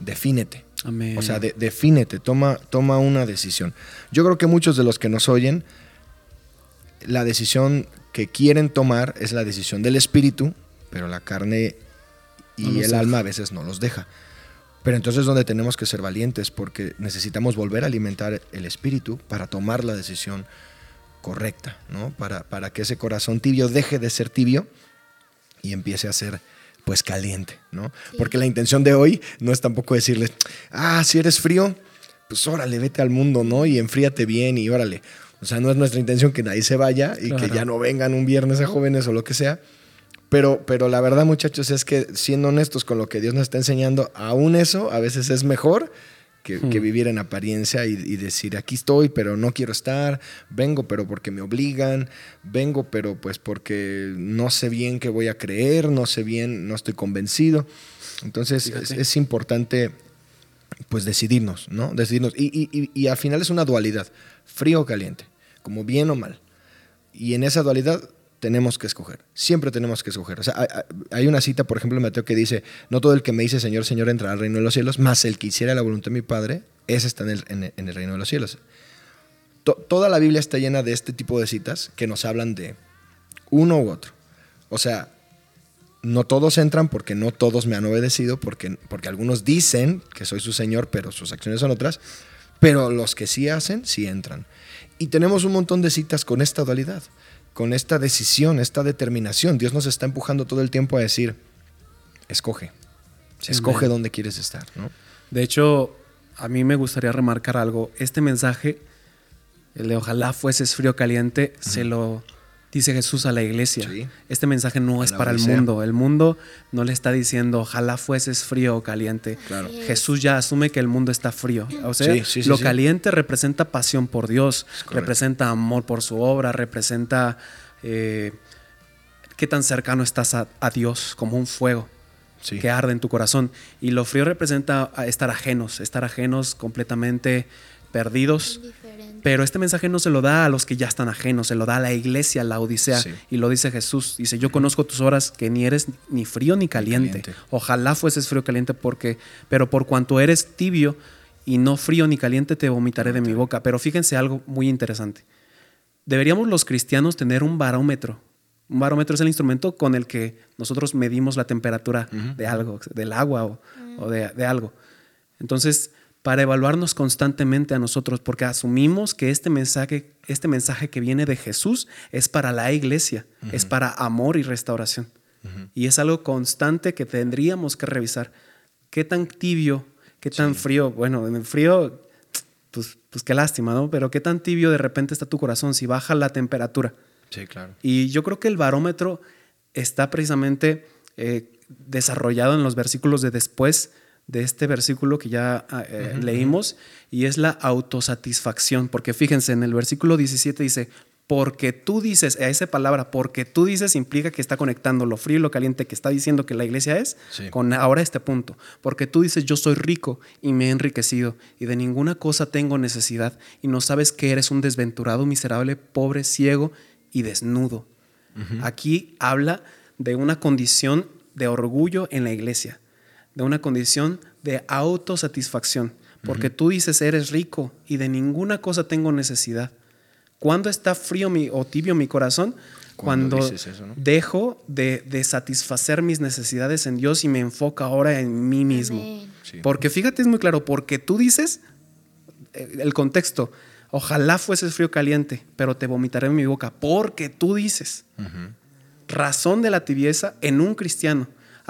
defínete. Amén. O sea, de, defínete, toma, toma una decisión. Yo creo que muchos de los que nos oyen, la decisión que quieren tomar es la decisión del espíritu, pero la carne y no el deja. alma a veces no los deja. Pero entonces es donde tenemos que ser valientes porque necesitamos volver a alimentar el espíritu para tomar la decisión correcta, ¿no? Para, para que ese corazón tibio deje de ser tibio y empiece a ser pues caliente, ¿no? Sí. Porque la intención de hoy no es tampoco decirles, ah, si eres frío, pues órale, vete al mundo, ¿no? Y enfríate bien y órale. O sea, no es nuestra intención que nadie se vaya y claro. que ya no vengan un viernes a jóvenes o lo que sea, Pero, pero la verdad, muchachos, es que siendo honestos con lo que Dios nos está enseñando, aún eso a veces es mejor que, que Hmm. vivir en apariencia y, y decir, aquí estoy, pero no quiero estar, vengo, pero porque me obligan, vengo, pero pues porque no sé bien qué voy a creer, no sé bien, no estoy convencido. Entonces es, es importante pues decidirnos, ¿no? Decidirnos. Y, y- y- y al final es una dualidad, frío o caliente, como bien o mal. Y en esa dualidad tenemos que escoger, siempre tenemos que escoger. O sea, hay- una cita, por ejemplo, en Mateo que dice, no todo el que me dice Señor, Señor entrará al reino de los cielos, más el que hiciera la voluntad de mi Padre, ese está en el, en el- reino de los cielos. To- toda la Biblia está llena de este tipo de citas que nos hablan de uno u otro. O sea, no todos entran porque no todos me han obedecido, porque, porque algunos dicen que soy su Señor, pero sus acciones son otras, pero los que sí hacen, sí entran. Y tenemos un montón de citas con esta dualidad, con esta decisión, esta determinación. Dios nos está empujando todo el tiempo a decir, escoge, escoge Amén. dónde quieres estar, ¿no? De hecho, a mí me gustaría remarcar algo. Este mensaje, el de ojalá fueses frío caliente, se lo dice Jesús a la iglesia. Sí. Este mensaje no es la para el mundo. El mundo no le está diciendo ojalá fueses frío o caliente. Claro. Sí. Jesús ya asume que el mundo está frío. O sea, Sí, sí, sí, lo sí. caliente representa pasión por Dios, representa amor por su obra, representa eh, qué tan cercano estás a, a Dios, como un fuego Sí. que arde en tu corazón. Y lo frío representa estar ajenos, estar ajenos, completamente perdidos. Indiferente. Pero este mensaje no se lo da a los que ya están ajenos, se lo da a la iglesia, a la odisea. Sí. Y lo dice Jesús. Dice, yo conozco tus horas que ni eres ni frío ni caliente. caliente. Ojalá fueses frío o caliente porque, pero por cuanto eres tibio y no frío ni caliente, te vomitaré de mi boca. Pero fíjense algo muy interesante. Deberíamos los cristianos tener un barómetro. Un barómetro es el instrumento con el que nosotros medimos la temperatura de algo, del agua o, o de, de algo. Entonces, para evaluarnos constantemente a nosotros, porque asumimos que este mensaje, este mensaje que viene de Jesús es para la iglesia, es para amor y restauración. Y es algo constante que tendríamos que revisar. ¿Qué tan tibio, qué tan frío? Bueno, en el frío, pues, pues qué lástima, ¿no? Pero qué tan tibio de repente está tu corazón si baja la temperatura. Sí, claro. Y yo creo que el barómetro está precisamente eh, desarrollado en los versículos de después de este versículo que ya ah, eh, leímos, y es la autosatisfacción, porque fíjense, en el versículo 17 dice, porque tú dices, a esa palabra, porque tú dices implica que está conectando lo frío y lo caliente que está diciendo que la iglesia es Sí. con ahora este punto. Porque tú dices, yo soy rico y me he enriquecido y de ninguna cosa tengo necesidad y no sabes que eres un desventurado, miserable, pobre, ciego y desnudo. Aquí habla de una condición de orgullo en la iglesia, de una condición de autosatisfacción, porque tú dices eres rico y de ninguna cosa tengo necesidad. ¿Cuándo está frío mi, o tibio mi corazón? Cuando Cuando, dices eso, ¿no? dejo de, de satisfacer mis necesidades en Dios y me enfoco ahora en mí mismo. Sí. Porque fíjate, es muy claro, porque tú dices, eh, el contexto, ojalá fueses frío o caliente, pero te vomitaré en mi boca, porque tú dices, razón de la tibieza en un cristiano.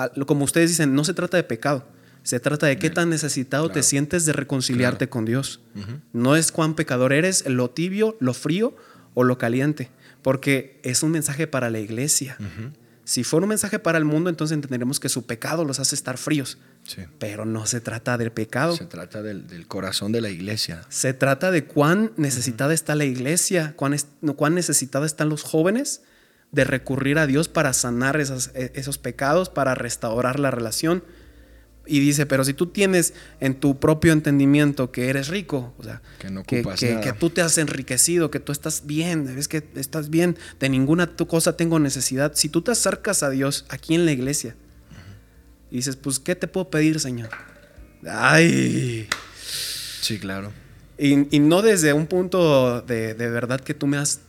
Como ustedes dicen, no se trata de pecado, se trata de qué tan necesitado te sientes de reconciliarte con Dios. No es cuán pecador eres, lo tibio, lo frío o lo caliente, porque es un mensaje para la iglesia. Si fuera un mensaje para el mundo, entonces entenderemos que su pecado los hace estar fríos. Sí. Pero no se trata del pecado. Se trata del, del corazón de la iglesia. Se trata de cuán necesitada está la iglesia, cuán, es- cuán necesitada están los jóvenes de recurrir a Dios para sanar esas- e- esos pecados, para restaurar la relación. Y dice, pero si tú tienes en tu propio entendimiento que eres rico, o sea, Que no que, que- que tú te has enriquecido, que tú estás bien, ves que estás bien, de ninguna cosa tengo necesidad. Si tú te acercas a Dios aquí en la iglesia y dices, pues, ¿qué te puedo pedir, Señor? Ay, Sí, claro. y, y no desde un punto de, de verdad que tú me has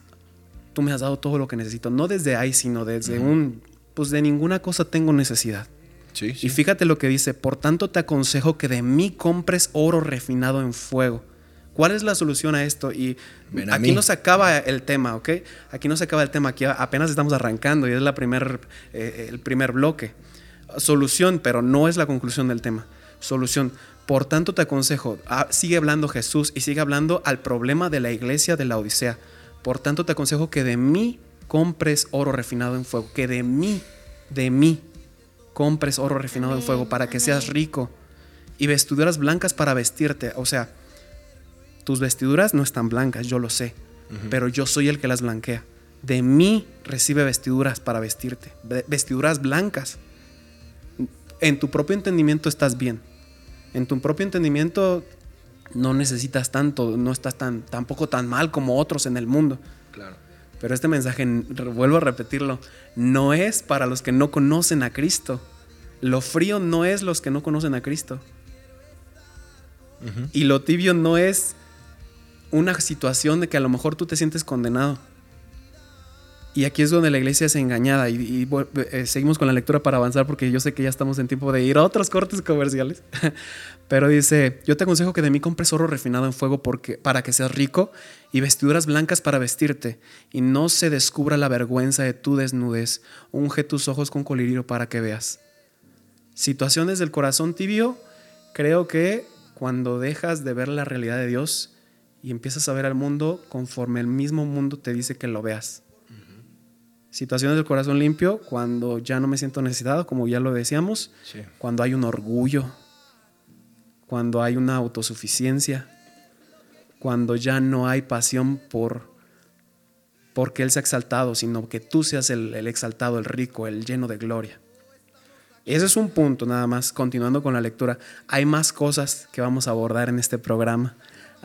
tú me has dado todo lo que necesito, no desde ahí, sino desde un pues de ninguna cosa tengo necesidad. Sí, Y fíjate lo que dice, por tanto te aconsejo que de mí compres oro refinado en fuego. ¿Cuál es la solución a esto? Y a aquí no se acaba el tema, ¿ok? Aquí no se acaba el tema, aquí apenas estamos arrancando y es la primer, eh, el primer bloque. Solución, pero no es la conclusión del tema. Solución. Por tanto te aconsejo, ah, sigue hablando Jesús y sigue hablando al problema de la iglesia de la Odisea. Por tanto te aconsejo que de mí compres oro refinado en fuego, que de mí de mí compres oro refinado en fuego para que seas rico y vestiduras blancas para vestirte. O sea, tus vestiduras no están blancas, yo lo sé, pero yo soy el que las blanquea. De mí recibe vestiduras para vestirte, vestiduras blancas. En tu propio entendimiento estás bien. En tu propio entendimiento no necesitas tanto, no estás tan, tampoco tan mal como otros en el mundo. Claro. Pero este mensaje, vuelvo a repetirlo, no es para los que no conocen a Cristo. Lo frío no es los que no conocen a Cristo. Y lo tibio no es una situación de que a lo mejor tú te sientes condenado. Y aquí es donde la iglesia es engañada. Y, eh, seguimos con la lectura para avanzar porque yo sé que ya estamos en tiempo de ir a otros cortes comerciales. [LAUGHS] Pero dice, yo te aconsejo que de mí compres oro refinado en fuego porque, para que seas rico y vestiduras blancas para vestirte y no se descubra la vergüenza de tu desnudez. Unge tus ojos con colirio para que veas. Situaciones del corazón tibio, creo que cuando dejas de ver la realidad de Dios y empiezas a ver al mundo conforme el mismo mundo te dice que lo veas situaciones del corazón limpio, cuando ya no me siento necesitado, como ya lo decíamos, cuando hay un orgullo, cuando hay una autosuficiencia, cuando ya no hay pasión por porque Él sea exaltado, sino que tú seas el, el exaltado, el rico, el lleno de gloria. Ese es un punto nada más, continuando con la lectura. Hay más cosas que vamos a abordar en este programa.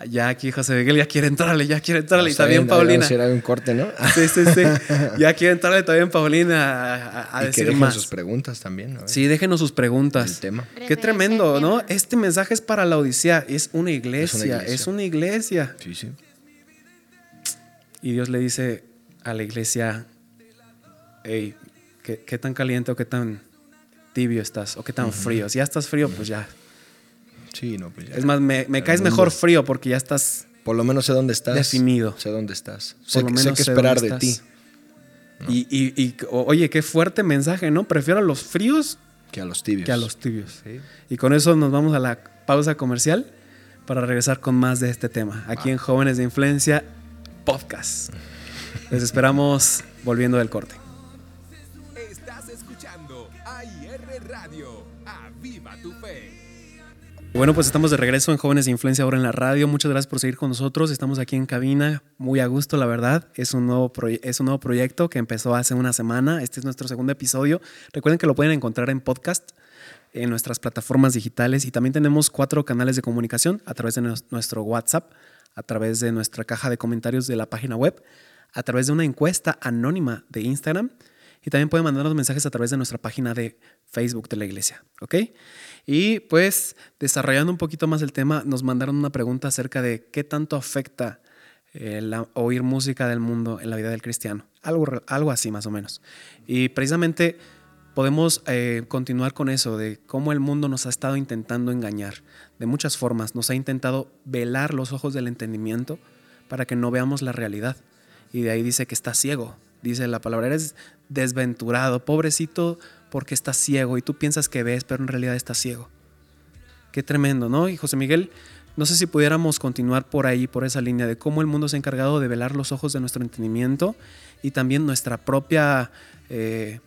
Ya aquí José Miguel ya quiere entrarle, ya quiere entrarle. y también Paulina. Era un corte, ¿no? [LAUGHS] Sí, sí, sí. [LAUGHS] ya quiere entrarle también Paulina a, a y decir que sus preguntas también. ¿no? Sí, déjenos sus preguntas. El tema. Qué tremendo, ¿no? Este mensaje es para la Odisea. Es una iglesia. Es una iglesia. Sí, sí. Y Dios le dice a la iglesia, hey, ¿qué, tan caliente o qué tan tibio estás? ¿O qué tan frío? Si ya estás frío, pues ya pues es más, me, caes mejor frío porque ya estás. Por lo menos sé dónde estás. Definido. Sé dónde estás. sé, sé qué esperar de ti. Y, oye, qué fuerte mensaje, ¿no? Prefiero a los fríos que a los tibios. Que a los tibios. Y con eso nos vamos a la pausa comercial para regresar con más de este tema. Aquí en Jóvenes de Influencia Podcast. Les esperamos volviendo del corte. Bueno, pues estamos de regreso en Jóvenes de Influencia ahora en la radio. Muchas gracias por seguir con nosotros. Estamos aquí en cabina, muy a gusto, la verdad. Es un nuevo, es un nuevo proyecto que empezó hace una semana. Este es nuestro segundo episodio. Recuerden que lo pueden encontrar en podcast en nuestras plataformas digitales y también tenemos cuatro canales de comunicación a través de nuestro WhatsApp, a través de nuestra caja de comentarios de la página web, a través de una encuesta anónima de Instagram y también pueden mandarnos mensajes a través de nuestra página de Facebook de la iglesia, ¿ok? Y pues desarrollando un poquito más el tema, nos mandaron una pregunta acerca de qué tanto afecta el eh, oír música del mundo en la vida del cristiano, algo, algo así más o menos. Y precisamente podemos eh, continuar con eso, de cómo el mundo nos ha estado intentando engañar de muchas formas, nos ha intentado velar los ojos del entendimiento para que no veamos la realidad. Y de ahí dice que está ciego, dice la palabra, eres desventurado, pobrecito porque estás ciego y tú piensas que ves, pero en realidad estás ciego. Qué tremendo, ¿no? Y José Miguel, no sé si pudiéramos continuar por ahí, por esa línea de cómo el mundo se ha encargado de velar los ojos de nuestro entendimiento y también nuestra propia... Eh,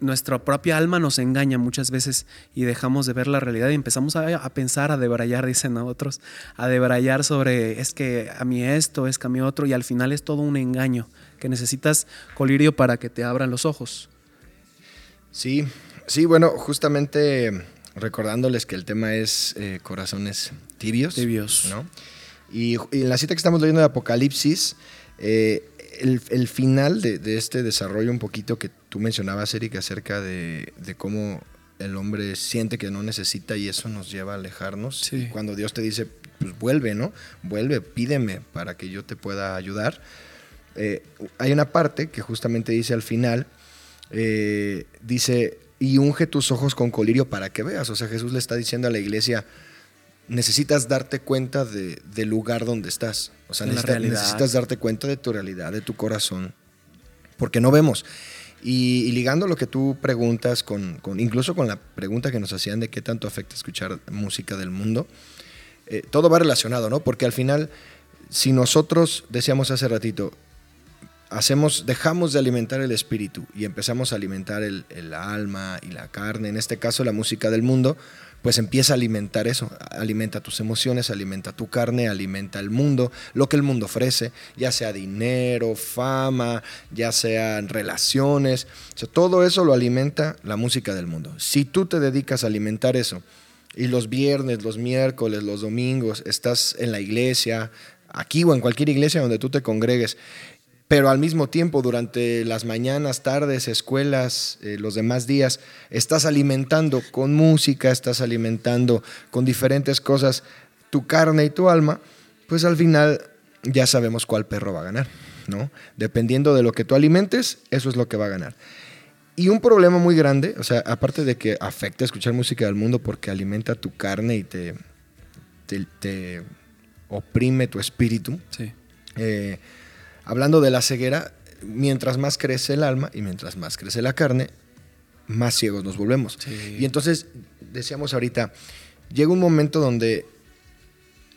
nuestra propia alma nos engaña muchas veces y dejamos de ver la realidad y empezamos a, pensar, a debrayar, dicen a otros, a debrayar sobre es que a mí esto, es que a mí otro y al final es todo un engaño que necesitas colirio para que te abran los ojos. Sí, sí, bueno, justamente recordándoles que el tema es eh, corazones tibios. Tibios. ¿no? Y, en la cita que estamos leyendo de Apocalipsis, eh, el, final de, este desarrollo un poquito que tú mencionabas, Eric, acerca de, cómo el hombre siente que no necesita y eso nos lleva a alejarnos. cuando Dios te dice, pues vuelve, ¿no? Vuelve, pídeme para que yo te pueda ayudar. Eh, hay una parte que justamente dice al final, eh, dice, y unge tus ojos con colirio para que veas. O sea, Jesús le está diciendo a la iglesia, necesitas darte cuenta del lugar donde estás. O sea, necesitas, darte cuenta de tu realidad, de tu corazón, porque no vemos. Y, ligando lo que tú preguntas, con, incluso con la pregunta que nos hacían de qué tanto afecta escuchar música del mundo, eh, todo va relacionado, ¿no? Porque al final, si nosotros, decíamos hace ratito, hacemos, dejamos de alimentar el espíritu y empezamos a alimentar el, el alma y la carne, en este caso la música del mundo, pues empieza a alimentar eso, alimenta tus emociones, alimenta tu carne, alimenta el mundo, lo que el mundo ofrece, ya sea dinero, fama, ya sean relaciones, todo eso lo alimenta la música del mundo. Si tú te dedicas a alimentar eso y los viernes, los miércoles, los domingos estás en la iglesia, aquí o en cualquier iglesia donde tú te congregues, pero al mismo tiempo durante las mañanas, tardes, escuelas, eh, los demás días, estás alimentando con música, estás alimentando con diferentes cosas tu carne y tu alma, pues al final ya sabemos cuál perro va a ganar, ¿no? Dependiendo de lo que tú alimentes, eso es lo que va a ganar. Y un problema muy grande, o sea, aparte de que afecta escuchar música del mundo porque alimenta tu carne y te, te, te oprime tu espíritu, Sí. eh, hablando de la ceguera, mientras más crece el alma y mientras más crece la carne, más ciegos nos volvemos. Sí. Y entonces, decíamos ahorita, llega un momento donde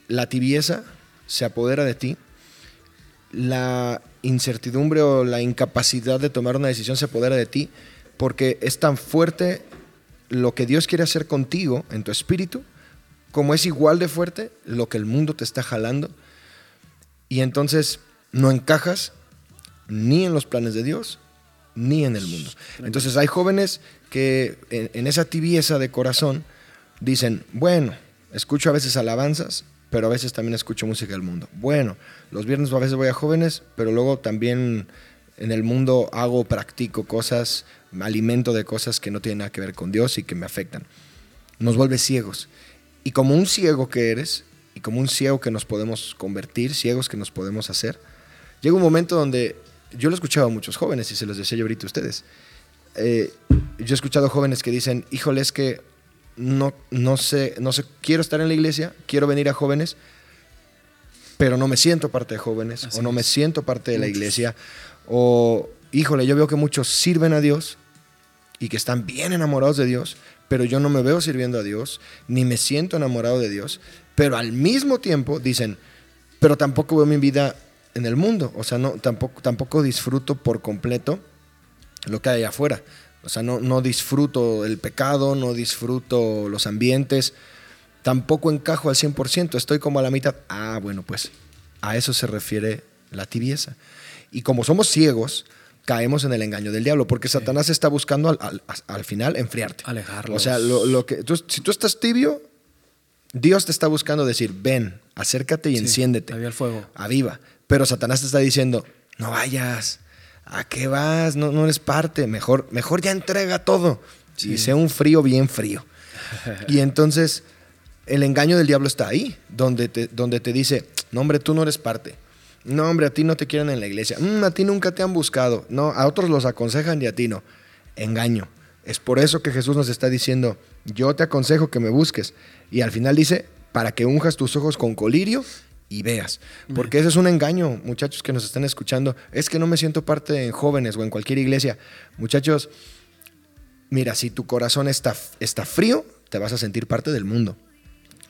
la tibieza se apodera de ti, la incertidumbre o la incapacidad de tomar una decisión se apodera de ti, porque es tan fuerte lo que Dios quiere hacer contigo en tu espíritu, como es igual de fuerte lo que el mundo te está jalando. Y entonces no encajas ni en los planes de Dios, ni en el mundo. Entonces hay jóvenes que en, en esa tibieza de corazón dicen, bueno, escucho a veces alabanzas, pero a veces también escucho música del mundo. Bueno, los viernes a veces voy a jóvenes, pero luego también en el mundo hago, practico cosas, me alimento de cosas que no tienen nada que ver con Dios y que me afectan. Nos vuelve ciegos. Y como un ciego que eres, y como un ciego que nos podemos convertir, ciegos que nos podemos hacer, llega un momento donde yo lo he escuchado a muchos jóvenes y se los decía yo ahorita a ustedes. Eh, yo he escuchado jóvenes que dicen, híjole, es que no, no, sé, no sé, quiero estar en la iglesia, quiero venir a jóvenes, pero no me siento parte de jóvenes, Así o no me siento parte de la iglesia, o híjole, yo veo que muchos sirven a Dios y que están bien enamorados de Dios, pero yo no me veo sirviendo a Dios, ni me siento enamorado de Dios, pero al mismo tiempo dicen, pero tampoco veo mi vida en el mundo, o sea, no, tampoco, tampoco disfruto por completo lo que hay afuera. O sea, no, no disfruto el pecado, no disfruto los ambientes, tampoco encajo al 100%, estoy como a la mitad. Ah, bueno, pues a eso se refiere la tibieza. Y como somos ciegos, caemos en el engaño del diablo, porque Satanás está buscando al, al- al final enfriarte. Alejarlos. O sea, lo, lo que, tú- si tú estás tibio, Dios te está buscando decir, ven, acércate y Sí, enciéndete aviva el fuego. aviva. Pero Satanás te está diciendo, no vayas, ¿a qué vas? No, no eres parte, mejor, mejor ya entrega todo. Y sea un frío bien frío. y entonces el engaño del diablo está ahí, donde te, donde te dice, no hombre, tú no eres parte. No hombre, a ti no te quieren en la iglesia. "Mm, a ti nunca te han buscado. No, a otros los aconsejan y a ti no. Engaño. Es por eso que Jesús nos está diciendo, yo te aconsejo que me busques. Y al final dice, para que unjas tus ojos con colirio y veas. Porque ese es un engaño, muchachos que nos están escuchando. Es que no me siento parte en jóvenes o en cualquier iglesia. Muchachos, mira, si tu corazón está, está frío, te vas a sentir parte del mundo.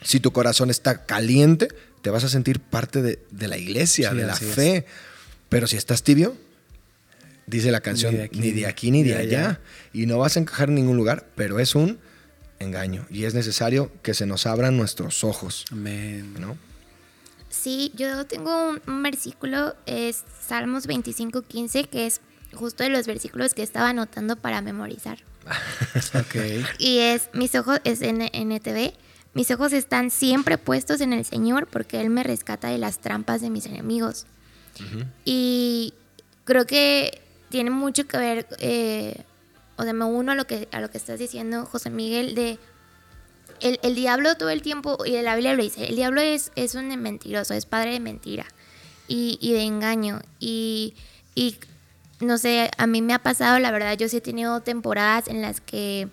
Si tu corazón está caliente, te vas a sentir parte de, de la iglesia, Sí, de la es. fe. Pero si estás tibio, dice la canción, Ni de aquí, ni de aquí ni de ni de allá. allá. Y no vas a encajar en ningún lugar, pero es un engaño. Y es necesario que se nos abran nuestros ojos. Amén. ¿no? Sí, yo tengo un, un versículo, es Salmos 25, 15, que es justo de los versículos que estaba anotando para memorizar. [LAUGHS] Y es, mis ojos, es en NTV, mis ojos están siempre puestos en el Señor porque Él me rescata de las trampas de mis enemigos. Y creo que tiene mucho que ver, eh, o sea, me uno a lo que, a lo que estás diciendo, José Miguel, de el, el diablo todo el tiempo, y la Biblia lo dice, el diablo es, es un mentiroso, es padre de mentira y, y de engaño. Y, y no sé, a mí me ha pasado, la verdad, yo sí he tenido temporadas en las que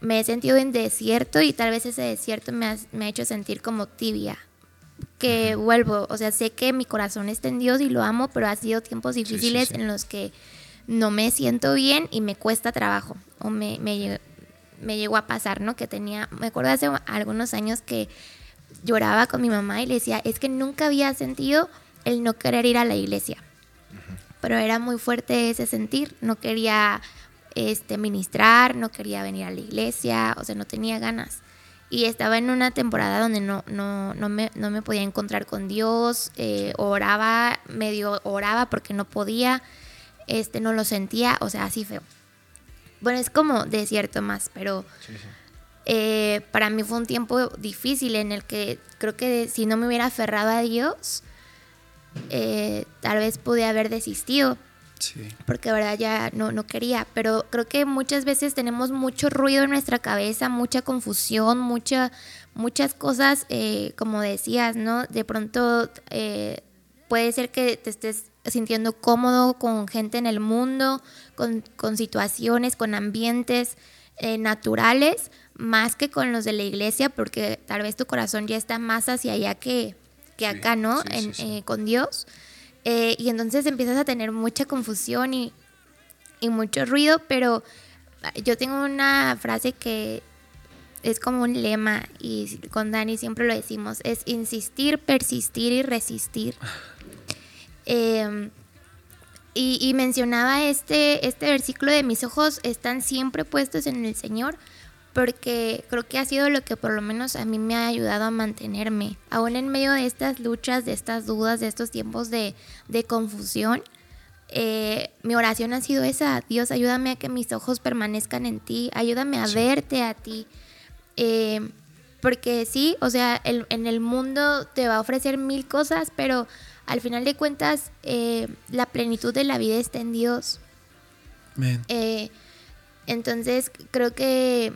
me he sentido en desierto y tal vez ese desierto me ha, me ha hecho sentir como tibia. Que vuelvo, o sea, sé que mi corazón está en Dios y lo amo, pero ha sido tiempos sí, difíciles sí. en los que no me siento bien y me cuesta trabajo. O me, me, me llegó a pasar, ¿no? Que tenía, me acuerdo hace algunos años que lloraba con mi mamá y le decía, es que nunca había sentido el no querer ir a la iglesia. pero era muy fuerte ese sentir. No quería este, ministrar, no quería venir a la iglesia, o sea, no tenía ganas. Y estaba en una temporada donde no, no, no, me, no me podía encontrar con Dios, eh, oraba, medio oraba porque no podía, este, no lo sentía, o sea, así feo. Bueno, es como desierto más, pero eh, para mí fue un tiempo difícil en el que creo que si no me hubiera aferrado a Dios, eh, tal vez pude haber desistido. Porque de verdad ya no, no quería. Pero creo que muchas veces tenemos mucho ruido en nuestra cabeza, mucha confusión, mucha, muchas cosas, eh, como decías, ¿no? De pronto eh, puede ser que te estés sintiendo cómodo con gente en el mundo, con, con situaciones, con ambientes eh, naturales, más que con los de la iglesia, porque tal vez tu corazón ya está más hacia allá que, que acá, ¿no? en, con Dios. Eh, y entonces empiezas a tener mucha confusión y, mucho ruido, pero yo tengo una frase que es como un lema y con Dani siempre lo decimos, es insistir, persistir y resistir. [LAUGHS] Em, y, mencionaba este, este versículo de mis ojos están siempre puestos en el Señor porque creo que ha sido lo que por lo menos a mí me ha ayudado a mantenerme, aún en medio de estas luchas, de estas dudas, de estos tiempos de, confusión. Eh, mi oración ha sido esa, Dios ayúdame a que mis ojos permanezcan en ti, ayúdame a verte a ti. Eh, porque sí, o sea, en el mundo te va a ofrecer mil cosas, pero al final de cuentas eh, la plenitud de la vida está en Dios. entonces creo que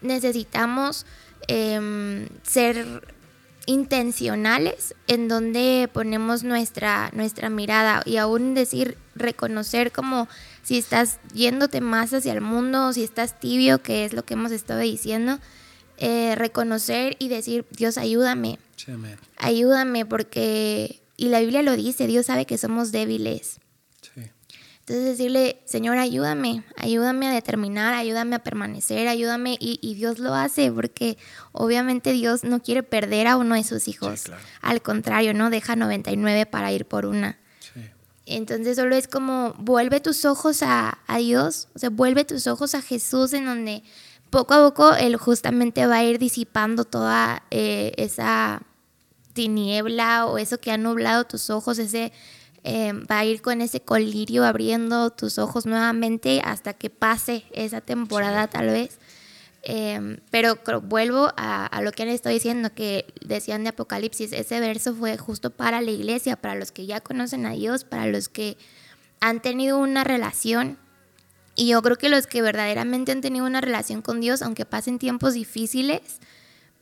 necesitamos em, ser intencionales en donde ponemos nuestra, nuestra mirada y aún decir, reconocer como si estás yéndote más hacia el mundo, si estás tibio, que es lo que hemos estado diciendo, eh, reconocer y decir, Dios, ayúdame. Ayúdame porque, y la Biblia lo dice, Dios sabe que somos débiles. Entonces decirle, Señor, ayúdame, ayúdame a determinar, ayúdame a permanecer, ayúdame y, Dios lo hace porque obviamente Dios no quiere perder a uno de sus hijos. Al contrario, ¿no? Deja 99 para ir por una. Entonces solo es como, vuelve tus ojos a, Dios, o sea, vuelve tus ojos a Jesús en donde poco a poco Él justamente va a ir disipando toda eh, esa tiniebla o eso que ha nublado tus ojos, ese eh, va a ir con ese colirio abriendo tus ojos nuevamente hasta que pase esa temporada tal vez. Eh, pero vuelvo a, lo que han estado diciendo, que decían de Apocalipsis, ese verso fue justo para la iglesia, para los que ya conocen a Dios, para los que han tenido una relación. Y yo creo que los que verdaderamente han tenido una relación con Dios, aunque pasen tiempos difíciles,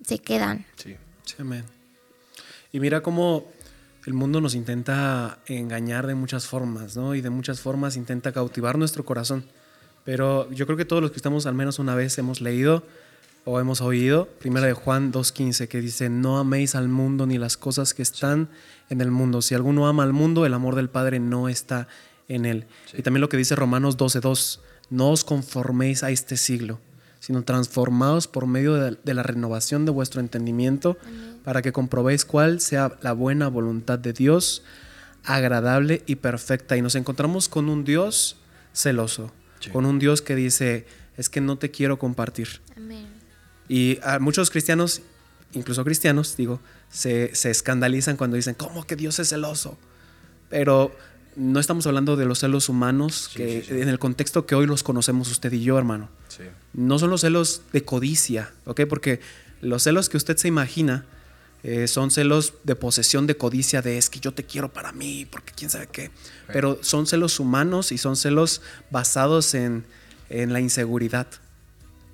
se quedan. Sí, sí amén. Y mira cómo el mundo nos intenta engañar de muchas formas, ¿no? Y de muchas formas intenta cautivar nuestro corazón. Pero yo creo que todos los que estamos al menos una vez hemos leído o hemos oído, primera de Juan 2.15, que dice, no améis al mundo ni las cosas que están en el mundo. Si alguno ama al mundo, el amor del Padre no está en él. Y también lo que dice Romanos 12.2, no os conforméis a este siglo, sino transformados por medio de, la renovación de vuestro entendimiento para que comprobéis cuál sea la buena voluntad de Dios, agradable y perfecta. Y nos encontramos con un Dios celoso, con un Dios que dice, es que no te quiero compartir. Y a muchos cristianos, incluso cristianos, digo, se, escandalizan cuando dicen, ¿cómo que Dios es celoso? Pero no estamos hablando de los celos humanos, que en el contexto que hoy los conocemos usted y yo, hermano. No son los celos de codicia, ¿ok? Porque los celos que usted se imagina eh, son celos de posesión, de codicia, de es que yo te quiero para mí, porque quién sabe qué. Pero son celos humanos y son celos basados en, la inseguridad.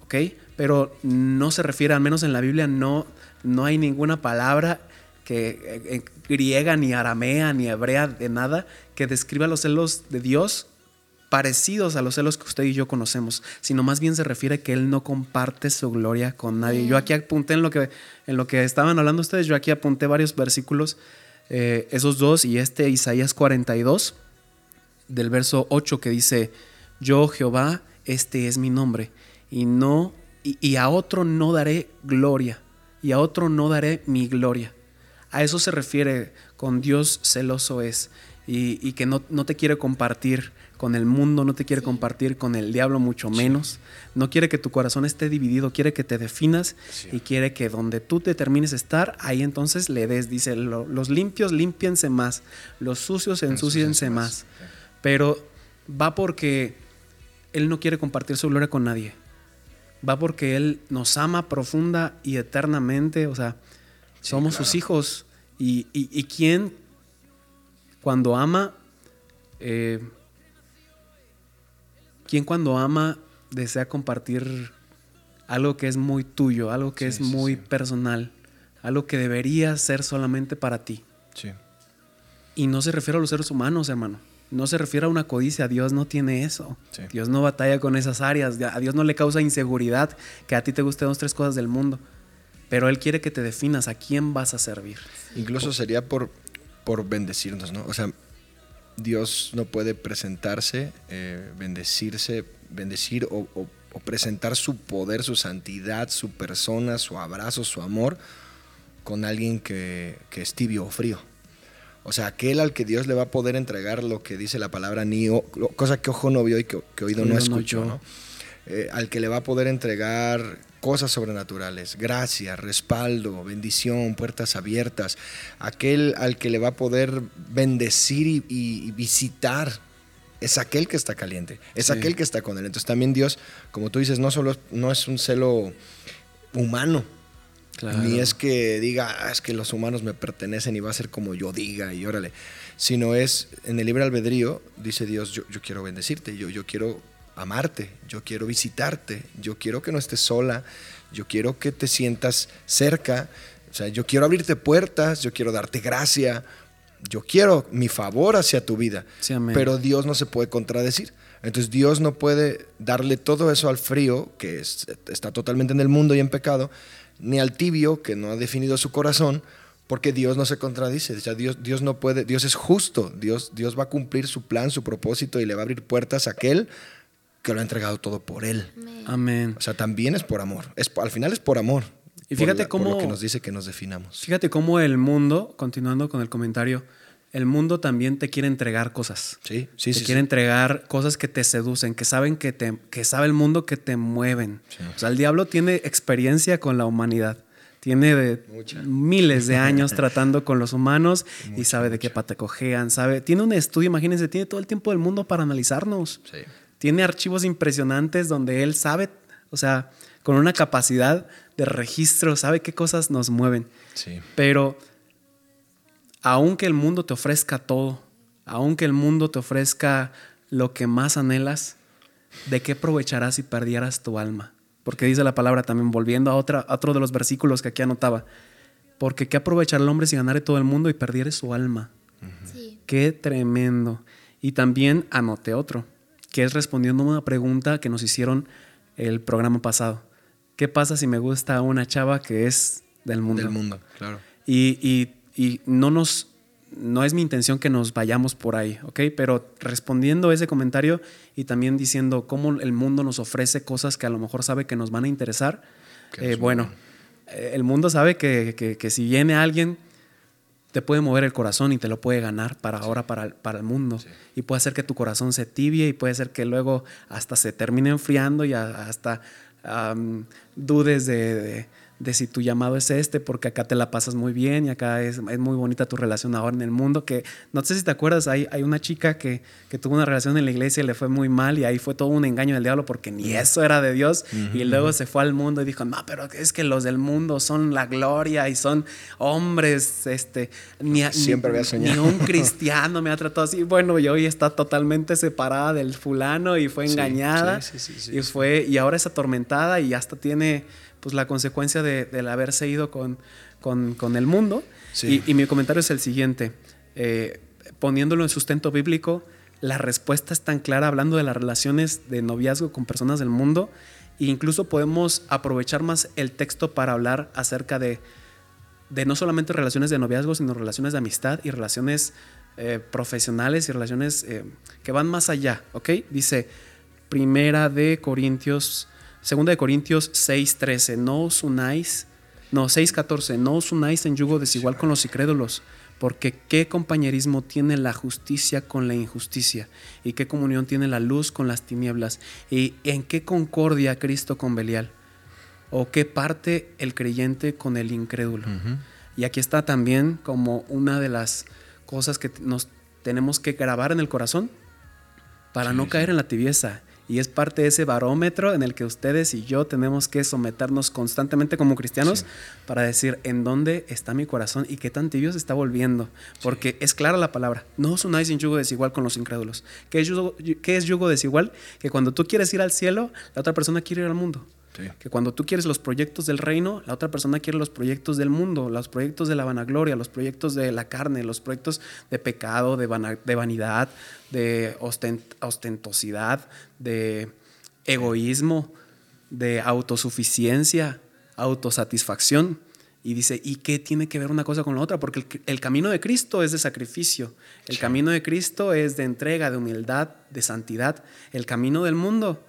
¿Ok? Pero no se refiere, al menos en la Biblia, no, no hay ninguna palabra que en griega, ni aramea, ni hebrea, de nada, que describa los celos de Dios parecidos a los celos que usted y yo conocemos, sino más bien se refiere a que Él no comparte su gloria con nadie. Yo aquí apunté en lo que, en lo que estaban hablando ustedes, yo aquí apunté varios versículos, eh, esos dos y este Isaías 42, del verso 8 que dice, yo Jehová, este es mi nombre, y, no, y a otro no daré gloria, y a otro no daré mi gloria. A eso se refiere con Dios celoso es y, y que no, no te quiere compartir con el mundo, no te quiere Sí. compartir con el diablo mucho menos. No quiere que tu corazón esté dividido, quiere que te definas Sí. y quiere que donde tú te termines de estar, ahí entonces le des. Dice, "Lo- los limpios límpiense más, los sucios ensúciense más. Pero va porque Él no quiere compartir su gloria con nadie. Va porque Él nos ama profunda y eternamente. O sea, Sí, somos claro. sus hijos. Y, y, y quién, cuando ama, eh, quién cuando ama desea compartir algo que es muy tuyo, algo que Sí, es muy sí. personal, algo que debería ser solamente para ti. Sí. Y no se refiere a los seres humanos, hermano. No se refiere a una codicia. Dios no tiene eso. Sí. Dios no batalla con esas áreas. A Dios no le causa inseguridad que a ti te gusten dos, tres cosas del mundo. Pero Él quiere que te definas a quién vas a servir. Incluso sería por, por bendecirnos, ¿no? O sea, Dios no puede presentarse, eh, bendecirse, bendecir o, o- o presentar su poder, su santidad, su persona, su abrazo, su amor con alguien que, que es tibio o frío. O sea, aquel al que Dios le va a poder entregar lo que dice la palabra ni o- cosa que ojo no vio y que, que oído no no escuchó. ¿no? Eh, al que le va a poder entregar cosas sobrenaturales, gracia, respaldo, bendición, puertas abiertas, aquel al que le va a poder bendecir y, visitar, es aquel que está caliente, es Sí. aquel que está con él. Entonces también Dios, como tú dices, no solo no es un celo humano, ni es que diga, "Ah, es que los humanos me pertenecen y va a ser como yo diga y órale. Sino es, en el libre albedrío, dice Dios, yo, yo quiero bendecirte, yo, yo quiero amarte, yo quiero visitarte, yo quiero que no estés sola, yo quiero que te sientas cerca, o sea, yo quiero abrirte puertas, yo quiero darte gracia, yo quiero mi favor hacia tu vida. Sí, amén. Pero Dios no se puede contradecir. Entonces Dios no puede darle todo eso al frío, que es- está totalmente en el mundo y en pecado, ni al tibio, que no ha definido su corazón, porque Dios no se contradice. O sea, Dios, Dios no puede, Dios es justo, Dios, Dios va a cumplir su plan, su propósito y le va a abrir puertas a aquel que lo ha entregado todo por él. Amén. O sea, también es por amor. Es, al final es por amor. Y Por fíjate la- por cómo- lo que nos dice que nos definamos. Fíjate cómo el mundo, continuando con el comentario, el mundo también te quiere entregar cosas. Sí, sí, te sí. quiere sí. entregar cosas que te seducen, que saben que te, que sabe el mundo que te mueven. Sí. O sea, el diablo tiene experiencia con la humanidad. Tiene de Mucha. miles de años [LAUGHS] tratando con los humanos y sabe de qué pata cojean, sabe. Tiene un estudio, imagínense, tiene todo el tiempo del mundo para analizarnos. Sí. Tiene archivos impresionantes donde él sabe, o sea, con una capacidad de registro, sabe qué cosas nos mueven. Sí. Pero aunque el mundo te ofrezca todo, aunque el mundo te ofrezca lo que más anhelas, ¿de qué aprovecharás si perdieras tu alma? Porque dice la palabra también, volviendo a, otra, a otro de los versículos que aquí anotaba, porque ¿qué aprovechará el hombre si ganare todo el mundo y perdiere su alma? Sí. Qué tremendo. Y también anoté otro, que es respondiendo a una pregunta que nos hicieron el programa pasado. ¿Qué pasa si me gusta una chava que es del mundo? Del mundo, claro. Y, y- y no nos no es mi intención que nos vayamos por ahí, ¿ok? Pero respondiendo a ese comentario y también diciendo cómo el mundo nos ofrece cosas que a lo mejor sabe que nos van a interesar, eh, bueno, eh, el mundo sabe que, que- que si viene alguien, te puede mover el corazón y te lo puede ganar para ahora, para, el- para el mundo. Sí. Y puede hacer que tu corazón se tibie y puede ser que luego hasta se termine enfriando y a- hasta dudes de, de- de si tu llamado es este, porque acá te la pasas muy bien y acá es, es muy bonita tu relación ahora en el mundo. Que no sé si te acuerdas, hay, hay una chica que, que tuvo una relación en la iglesia y le fue muy mal y ahí fue todo un engaño del diablo porque ni eso era de Dios. Y luego se fue al mundo y dijo, no, pero es que los del mundo son la gloria y son hombres, este, ni, a- Siempre ni- había soñado. ni un cristiano me ha tratado así. Bueno, y hoy está totalmente separada del fulano y fue engañada. sí, sí, sí, y fue, y ahora es atormentada y hasta tiene pues la consecuencia de, del haberse ido con, con, con el mundo. Sí. Y, y mi comentario es el siguiente. eh, poniéndolo en sustento bíblico, la respuesta es tan clara hablando de las relaciones de noviazgo con personas del mundo. E incluso podemos aprovechar más el texto para hablar acerca de, de no solamente relaciones de noviazgo, sino relaciones de amistad y relaciones eh, profesionales y relaciones eh, que van más allá, ¿ok? Dice Primera de Corintios, Segunda de Corintios 6:13, no os unáis, no, 6:14, no os unáis en yugo desigual con los incrédulos, Porque qué compañerismo tiene la justicia con la injusticia y qué comunión tiene la luz con las tinieblas y en qué concordia Cristo con Belial o qué parte el creyente con el incrédulo. Y aquí está también como una de las cosas que nos tenemos que grabar en el corazón para no caer en la tibieza. Y es parte de ese barómetro en el que ustedes y yo tenemos que someternos constantemente como cristianos para decir en dónde está mi corazón y qué tan tibio se está volviendo. Porque es clara la palabra. No os unáis en yugo desigual con los incrédulos. ¿Qué es, yugo, ¿Qué es yugo desigual? Que cuando tú quieres ir al cielo, la otra persona quiere ir al mundo. Que cuando tú quieres los proyectos del reino, la otra persona quiere los proyectos del mundo, los proyectos de la vanagloria, los proyectos de la carne, los proyectos de pecado, de, de vanidad, de ostentosidad, de egoísmo, de autosuficiencia, autosatisfacción. Y dice, ¿y qué tiene que ver una cosa con la otra? Porque el, camino de Cristo es de sacrificio, el camino de Cristo es de entrega, de humildad, de santidad. El camino del mundo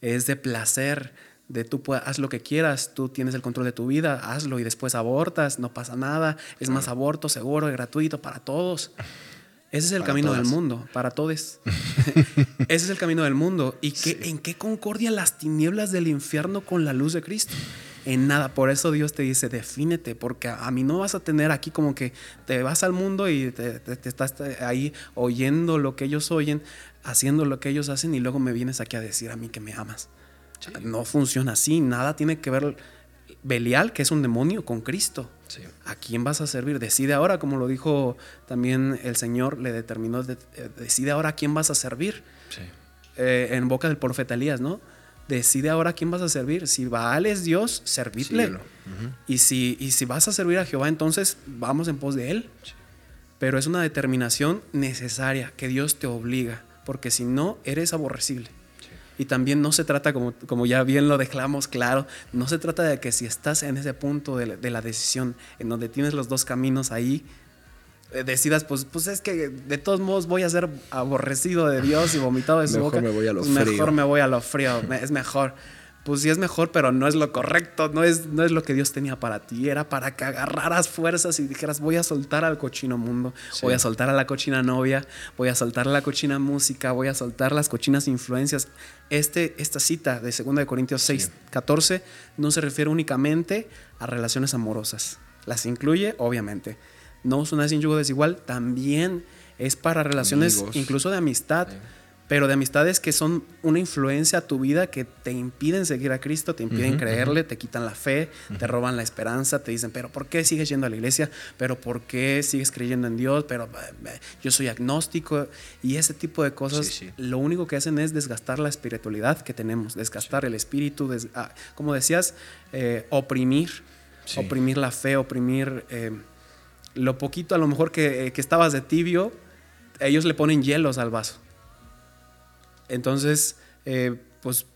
es de placer, de tú haz lo que quieras, tú tienes el control de tu vida, hazlo y después abortas, no pasa nada, es más aborto seguro y gratuito para todos. Ese es el camino del mundo, para todos. [LAUGHS] Ese es el camino del mundo. ¿Y qué, en qué concordia las tinieblas del infierno con la luz de Cristo? En nada. Por eso Dios te dice, defínete, porque a mí no vas a tener aquí como que te vas al mundo y te estás ahí oyendo lo que ellos oyen, haciendo lo que ellos hacen y luego me vienes aquí a decir a mí que me amas. No funciona así, nada tiene que ver Belial, que es un demonio, con Cristo. ¿A quién vas a servir? Decide ahora, como lo dijo también el Señor, le determinó, eh, decide ahora a quién vas a servir. Eh, en boca del profeta Elías, ¿no? Decide ahora a quién vas a servir. Si Baal es Dios, servidle. y, si, y si vas a servir a Jehová, entonces vamos en pos de Él. Pero es una determinación necesaria que Dios te obliga, porque si no, eres aborrecible. Y también no se trata, como, como ya bien lo dejamos claro, no se trata de que si estás en ese punto de la, decisión, en donde tienes los dos caminos ahí, eh, decidas, pues, pues es que de todos modos voy a ser aborrecido de Dios y vomitado de su boca. Me voy a lo pues Mejor me voy a lo frío, es mejor pues sí es mejor, pero no es lo correcto, no es, no es lo que Dios tenía para ti. Era para que agarraras fuerzas y dijeras, voy a soltar al cochino mundo, voy a soltar a la cochina novia, voy a soltar a la cochina música, voy a soltar las cochinas influencias. Este, esta cita de 2 Corintios 6, 14 no se refiere únicamente a relaciones amorosas. Las incluye, obviamente. No es una sin yugo desigual, también es para relaciones incluso de amistad pero de amistades que son una influencia a tu vida que te impiden seguir a Cristo, te impiden creerle, te quitan la fe, te roban la esperanza, te dicen, pero ¿por qué sigues yendo a la iglesia? ¿Pero por qué sigues creyendo en Dios? Pero eh, yo soy agnóstico y ese tipo de cosas lo único que hacen es desgastar la espiritualidad que tenemos, desgastar el espíritu, ah, como decías, eh, oprimir, oprimir la fe, oprimir eh, lo poquito a lo mejor que, que estabas de tibio, ellos le ponen hielos al vaso entonces, eh, pues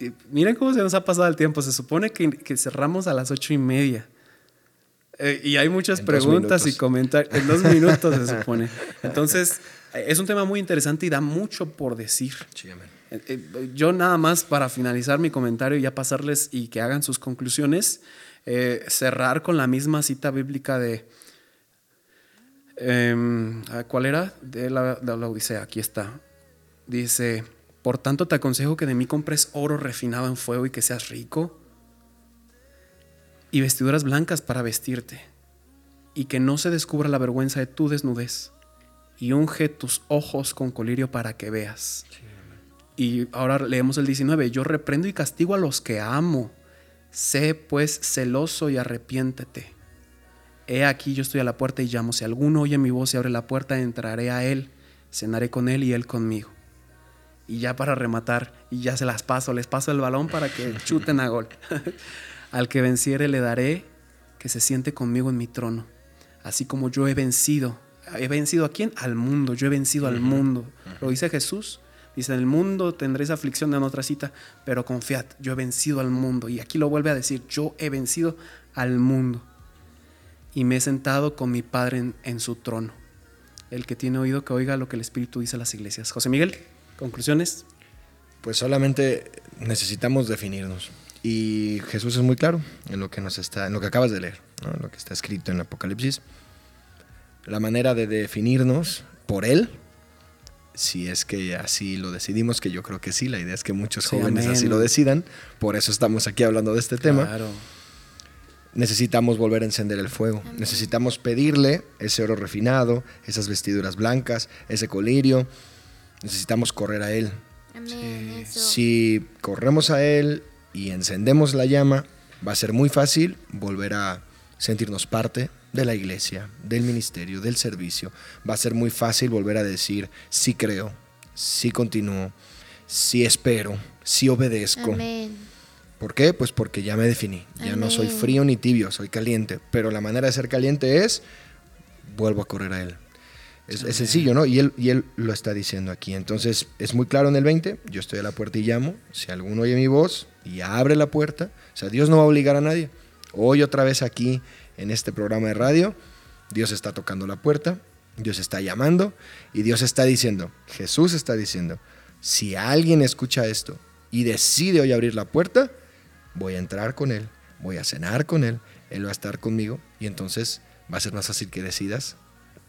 eh, miren cómo se nos ha pasado el tiempo. Se supone que, cerramos a las ocho y media. Eh, y hay muchas preguntas y comentarios. En dos minutos se [LAUGHS] supone. Entonces, es un tema muy interesante y da mucho por decir. Yo nada más para finalizar mi comentario y ya pasarles y que hagan sus conclusiones, cerrar con la misma cita bíblica de... Em, ¿Cuál era? De la, de la Odisea, aquí está. Dice, por tanto te aconsejo que de mí compres oro refinado en fuego y que seas rico, y vestiduras blancas para vestirte, y que no se descubra la vergüenza de tu desnudez, y unge tus ojos con colirio para que veas. y ahora leemos el 19, yo reprendo y castigo a los que amo, sé pues celoso y arrepiéntete. He aquí yo estoy a la puerta y llamo, si alguno oye mi voz y abre la puerta, entraré a él, cenaré con él y él conmigo. Y ya para rematar, y ya se las paso, les paso el balón para que [LAUGHS] chuten a gol. Al que venciere le daré que se siente conmigo en mi trono, así como yo he vencido. ¿He vencido a quién? Al mundo, yo he vencido al mundo. Lo dice Jesús. Dice, en el mundo tendréis aflicción en otra cita, pero confiad, yo he vencido al mundo. Y aquí lo vuelve a decir, yo he vencido al mundo. Y me he sentado con mi Padre en su trono. El que tiene oído que oiga lo que el Espíritu dice a las iglesias. José Miguel. ¿Conclusiones? Pues solamente necesitamos definirnos. Y Jesús es muy claro en lo que nos está, en lo que acabas de leer, en lo que está escrito en Apocalipsis. la manera de definirnos por Él, si es que así lo decidimos, que yo creo que sí, la idea es que muchos Sí, jóvenes amén. así lo decidan, por eso estamos aquí hablando de este tema Claro. necesitamos volver a encender el fuego. Amén. Necesitamos pedirle ese oro refinado, esas vestiduras blancas, ese colirio. Necesitamos correr a Él. Amén. Si corremos a Él y encendemos la llama, va a ser muy fácil volver a sentirnos parte de la iglesia, del ministerio, del servicio. Va a ser muy fácil volver a decir, sí creo, sí continúo, sí espero, sí obedezco. Amén. ¿Por qué? Pues porque ya me definí. Ya no soy frío ni tibio, soy caliente. Pero la manera de ser caliente es, vuelvo a correr a Él. Es, es sencillo, ¿no? Y él, y él lo está diciendo aquí. Entonces, es muy claro en el 20, yo estoy a la puerta y llamo. Si alguno oye mi voz y abre la puerta, o sea, Dios no va a obligar a nadie. Hoy otra vez aquí en este programa de radio, Dios está tocando la puerta, Dios está llamando y Dios está diciendo, Jesús está diciendo, si alguien escucha esto y decide hoy abrir la puerta, voy a entrar con Él, voy a cenar con Él, Él va a estar conmigo y entonces va a ser más fácil que decidas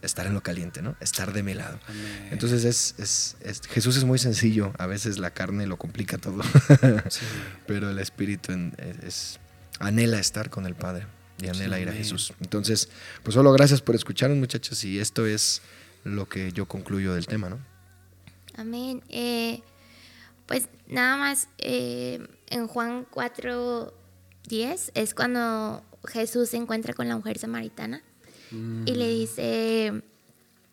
estar en lo caliente, ¿no? Estar de mi lado. Amén. Entonces es, es- es- Jesús es muy sencillo, a veces la carne lo complica todo, Sí. [LAUGHS] pero el Espíritu en- es, es- anhela estar con el Padre y anhela Sí, ir a. Jesús. Entonces, pues solo gracias por escucharnos muchachos y esto es lo que yo concluyo del tema, ¿no? Amén. Eh, pues nada más, eh, en Juan 4, 10 es cuando Jesús se encuentra con la mujer samaritana y le dice,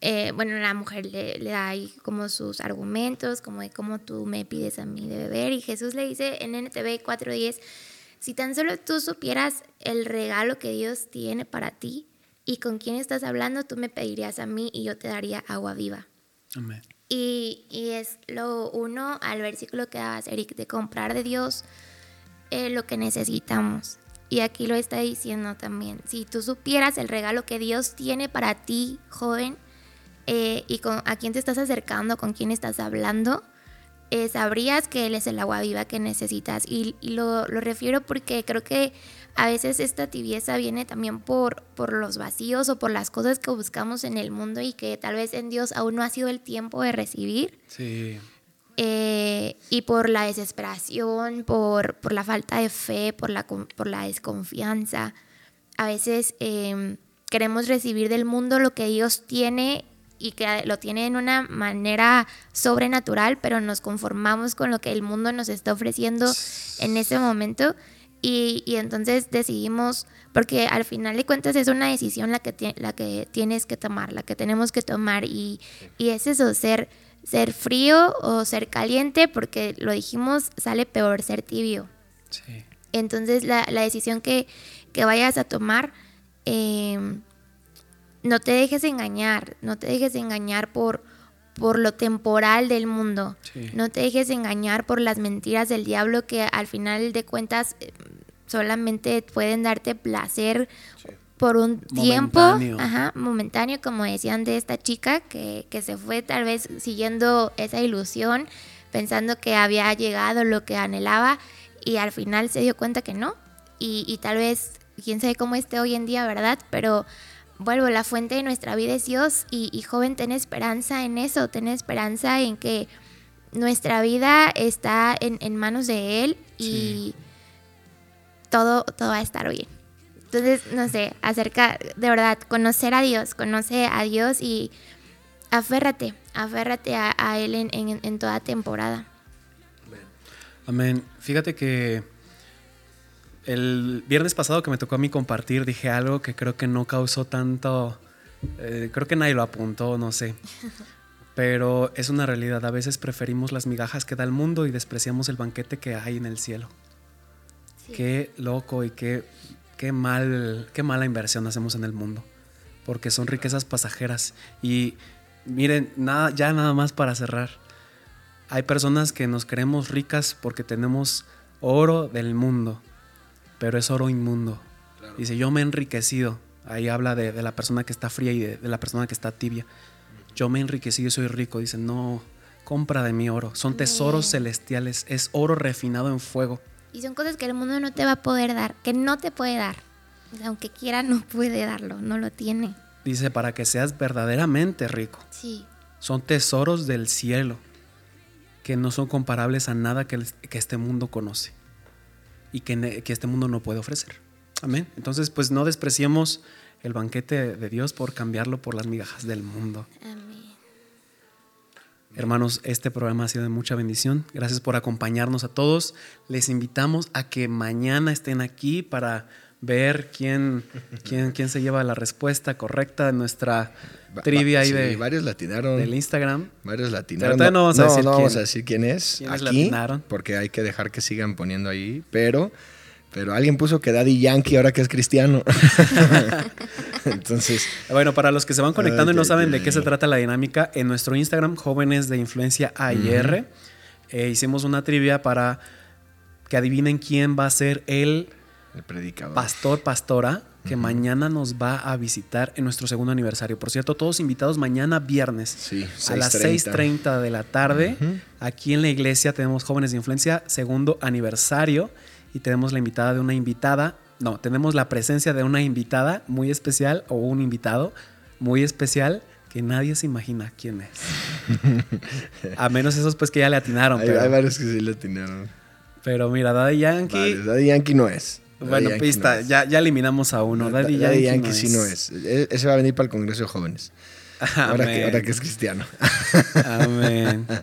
eh, bueno, la mujer le, le da ahí como sus argumentos, como de cómo tú me pides a mí de beber y Jesús le dice en NTV 4.10, si tan solo tú supieras el regalo que Dios tiene para ti y con quién estás hablando, tú me pedirías a mí y yo te daría agua viva. Amén. Y, y es lo uno al versículo que dabas, Eric, de comprar de Dios eh, lo que necesitamos. Y aquí lo está diciendo también. Si tú supieras el regalo que Dios tiene para ti, joven, eh, y con, a quién te estás acercando, con quién estás hablando, eh, sabrías que Él es el agua viva que necesitas. Y, y lo, lo refiero porque creo que a veces esta tibieza viene también por, por los vacíos o por las cosas que buscamos en el mundo y que tal vez en Dios aún no ha sido el tiempo de recibir. Sí. Eh, y por la desesperación, por, por la falta de fe, por la, por la desconfianza. A veces eh, queremos recibir del mundo lo que Dios tiene y que lo tiene en una manera sobrenatural, pero nos conformamos con lo que el mundo nos está ofreciendo en ese momento. Y, y entonces decidimos, porque al final de cuentas es una decisión la que, la que tienes que tomar, la que tenemos que tomar. Y, y es eso, ser, ser frío o ser caliente, porque lo dijimos, sale peor ser tibio. Sí. Entonces la, la decisión que, que vayas a tomar, eh, no te dejes engañar, no te dejes engañar por, por lo temporal del mundo, Sí. no te dejes engañar por las mentiras del diablo que al final de cuentas eh, solamente pueden darte placer por un tiempo, Momentáneo. ajá, momentáneo, como decían de esta chica que, que se fue tal vez siguiendo esa ilusión, pensando que había llegado lo que anhelaba y al final se dio cuenta que no. Y, y tal vez, quién sabe cómo esté hoy en día, ¿verdad? Pero vuelvo, la fuente de nuestra vida es Dios y, y joven, ten esperanza en eso, ten esperanza en que nuestra vida está en, en manos de Él y Sí. todo, todo va a estar bien. Entonces, no sé, acerca, de verdad, conocer a Dios, conoce a Dios y aférrate, aférrate a, a Él en, en- en toda temporada. Amén. Fíjate que el viernes pasado que me tocó a mí compartir, dije algo que creo que no causó tanto. eh, creo que nadie lo apuntó, no sé. [LAUGHS] Pero es una realidad. A veces preferimos las migajas que da el mundo y despreciamos el banquete que hay en el cielo. Sí. Qué loco y qué, qué mal, qué mala inversión hacemos en el mundo. Porque son riquezas pasajeras. Y miren, nada, ya nada más para cerrar. Hay personas que nos creemos ricas porque tenemos oro del mundo, pero es oro inmundo. Dice, yo me he enriquecido. Ahí habla de, de la persona que está fría y de, de la persona que está tibia. Yo me he enriquecido y soy rico. Dice, no, compra de mi oro. Son tesoros celestiales. Es oro refinado en fuego. Y son cosas que el mundo no te va a poder dar, que no te puede dar. O sea, aunque quiera, no puede darlo, no lo tiene. dice, para que seas verdaderamente rico. Sí. Son tesoros del cielo que no son comparables a nada que, que este mundo conoce y que, que este mundo no puede ofrecer. Amén. Entonces, pues no despreciemos el banquete de Dios por cambiarlo por las migajas del mundo. Amén. Hermanos, este programa ha sido de mucha bendición. Gracias por acompañarnos a todos. Les invitamos a que mañana estén aquí para ver quién, quién, quién se lleva la respuesta correcta de nuestra trivia sí, de, varios latinaron. del Instagram. Varios latinaron. todavía no vamos a decir no vamos quién- a decir quién es aquí, latinaron. porque hay que dejar que sigan poniendo ahí, pero pero alguien puso que Daddy Yankee ahora que es cristiano. [LAUGHS] Entonces, Bueno, para los que se van conectando y no saben ay, de qué ay. se trata la dinámica, en nuestro Instagram, jóvenes de influencia AIR, eh, hicimos una trivia para que adivinen quién va a ser el el predicador. pastor, pastora, que mañana nos va a visitar en nuestro segundo aniversario. Por cierto, todos invitados mañana viernes. Sí, a las 6:30. 6.30 de la tarde. Aquí en la iglesia tenemos Jóvenes de Influencia, segundo aniversario. Y tenemos la invitada de una invitada. No, tenemos la presencia de una invitada muy especial o un invitado muy especial que nadie se imagina quién es. A menos esos pues que ya le atinaron. hay, pero, hay varios que sí latinaron. pero mira, Daddy Yankee. Varios. Daddy Yankee no es. Daddy Bueno, Yankee pista, no es. ya, ya eliminamos a uno. Daddy, Daddy Yankee, Yankee, no sí es. no es. E- Ese va a venir para el Congreso de Jóvenes. [LAUGHS] Ahora que, ahora que es cristiano. Amén. [LAUGHS]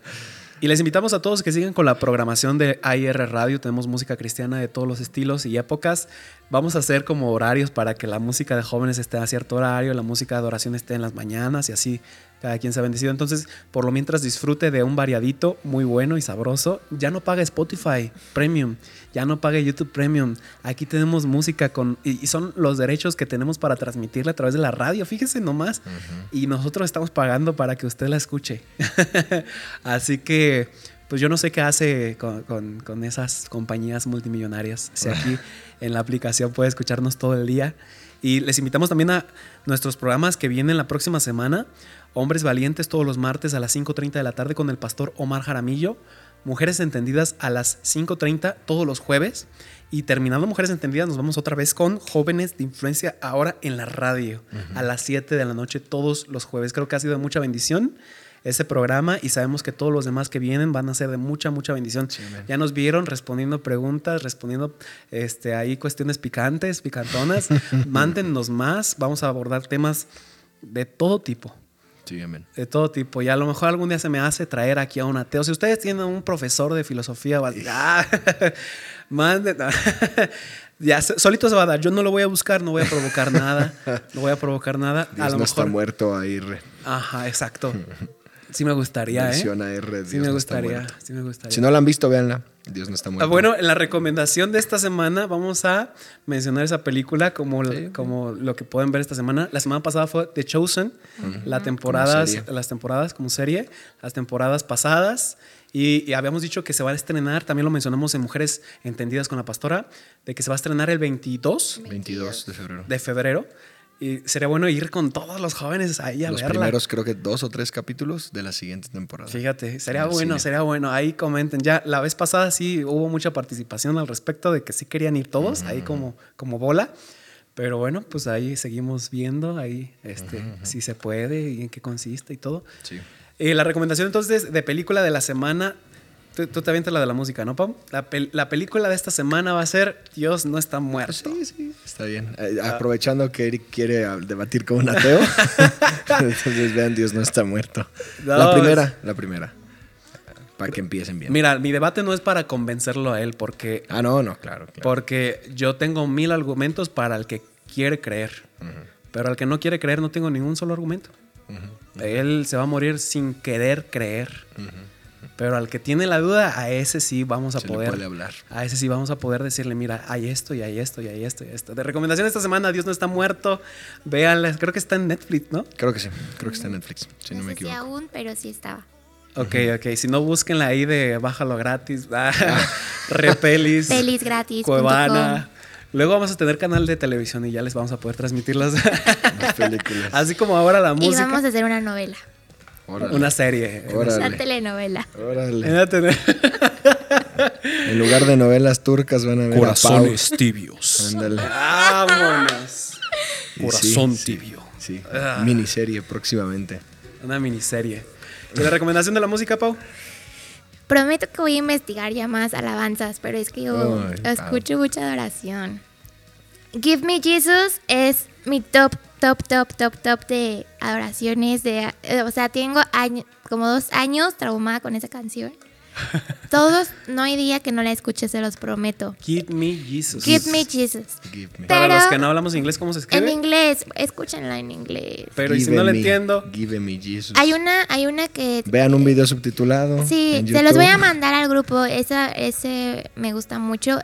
Y les invitamos a todos que sigan con la programación de AIR Radio. Tenemos música cristiana de todos los estilos y épocas. Vamos a hacer como horarios para que la música de jóvenes esté a cierto horario, la música de adoración esté en las mañanas y así cada quien se ha bendecido. Entonces, por lo mientras disfrute de un variadito muy bueno y sabroso. Ya no pague Spotify Premium, ya no pague YouTube Premium. Aquí tenemos música con y, y son los derechos que tenemos para transmitirla a través de la radio. Fíjese nomás. Y nosotros estamos pagando para que usted la escuche. [LAUGHS] Así que, pues yo no sé qué hace con, con- con esas compañías multimillonarias. Si [LAUGHS] aquí en la aplicación puede escucharnos todo el día. Y les invitamos también a nuestros programas que vienen la próxima semana. Hombres Valientes todos los martes a las 5.30 de la tarde con el pastor Omar Jaramillo. Mujeres Entendidas a las 5.30 todos los jueves. Y terminando Mujeres Entendidas nos vamos otra vez con Jóvenes de Influencia ahora en la radio. A las 7 de la noche todos los jueves. Creo que ha sido de mucha bendición ese programa y sabemos que todos los demás que vienen van a ser de mucha, mucha bendición. ya nos vieron respondiendo preguntas, respondiendo este, ahí cuestiones picantes, picantonas. [LAUGHS] Mándennos más, vamos a abordar temas de todo tipo. Sí, amén. De todo tipo. Y a lo mejor algún día se me hace traer aquí a un ateo. Si ustedes tienen un profesor de filosofía, a "Ah, [LAUGHS] manden. [LAUGHS] ya solito se va a dar. Yo no lo voy a buscar, no voy a provocar nada. No voy a provocar nada. a lo no mejor. está muerto ahí. Re. Ajá, exacto. [LAUGHS] Sí me gustaría, ¿eh? Versión AR, Sí me gustaría, sí me gustaría. Si no la han visto, véanla. Dios no está Ah, muerto. bueno, en la recomendación de esta semana vamos a mencionar esa película como, como lo que pueden ver esta semana. La semana pasada fue The Chosen, la temporadas, las temporadas como serie, las temporadas pasadas. Y, y habíamos dicho que se va a estrenar, también lo mencionamos en Mujeres Entendidas con la Pastora, de que se va a estrenar el 22 22 de febrero. de febrero. Y sería bueno ir con todos los jóvenes ahí a Los verla. primeros, creo que dos o tres capítulos de la siguiente temporada. Fíjate, sería bueno, cine. sería bueno. Ahí comenten. Ya la vez pasada sí hubo mucha participación al respecto de que sí querían ir todos, ahí como, como bola. Pero bueno, pues ahí seguimos viendo ahí este, si se puede y en qué consiste y todo. Sí. Eh, la recomendación entonces de película de la semana. Tú, tú te avientas la de la música, ¿no, Pam? La, pel- la película de esta semana va a ser Dios no está muerto. Sí, sí, está bien. Eh, Ah. aprovechando que Eric quiere ah, debatir con un ateo, [LAUGHS] entonces vean, Dios no está muerto. No, la primera, la primera. Para que empiecen bien. Mira, mi debate no es para convencerlo a él, porque Ah, no, no, claro. claro. Porque yo tengo mil argumentos para el que quiere creer. Pero al que no quiere creer no tengo ningún solo argumento. Él se va a morir sin querer creer. Pero al que tiene la duda, a ese sí vamos a Se le poder. puede hablar. A ese sí vamos a poder decirle, mira, hay esto y hay esto y hay esto y esto. De recomendación esta semana, Dios no está muerto. Véanla, creo que está en Netflix, ¿no? Creo que sí. Creo que está en Netflix, si no, no me sé equivoco. aún, pero sí estaba. Ok, ok. Si no, búsquenla ahí de bájalo gratis. [LAUGHS] Ah, Repelis. Pelisgratis.com. Cuevana. Luego vamos a tener canal de televisión y ya les vamos a poder transmitir las Las películas. [LAUGHS] Así como ahora la Y música. vamos a hacer una novela. Órale. Una serie. Órale. Una telenovela. Órale. Una tele- En lugar de novelas turcas van a ver Corazones tibios. a. Ándale. Vámonos. Corazón sí, sí. tibio. Sí, Ah. miniserie próximamente. Una miniserie. ¿Y la recomendación de la música, Pau? Prometo que voy a investigar ya más alabanzas, pero es que yo Ay, escucho mucha adoración. Give Me Jesus es mi top, top, top, top, top de adoraciones. De, eh, o sea, tengo año- como dos años traumada con esa canción. [LAUGHS] Todos, no hay día que no la escuche, se los prometo. Give me Jesus. Give Me Jesus. Give me. Para Pero- los que no hablamos inglés, ¿cómo se En escribe? inglés, escúchenla en inglés. Pero y si no me- entiendo. Give me Jesus. Hay una, hay una que Vean un video subtitulado. Sí, en se los voy a mandar al grupo. Esa, ese me gusta mucho.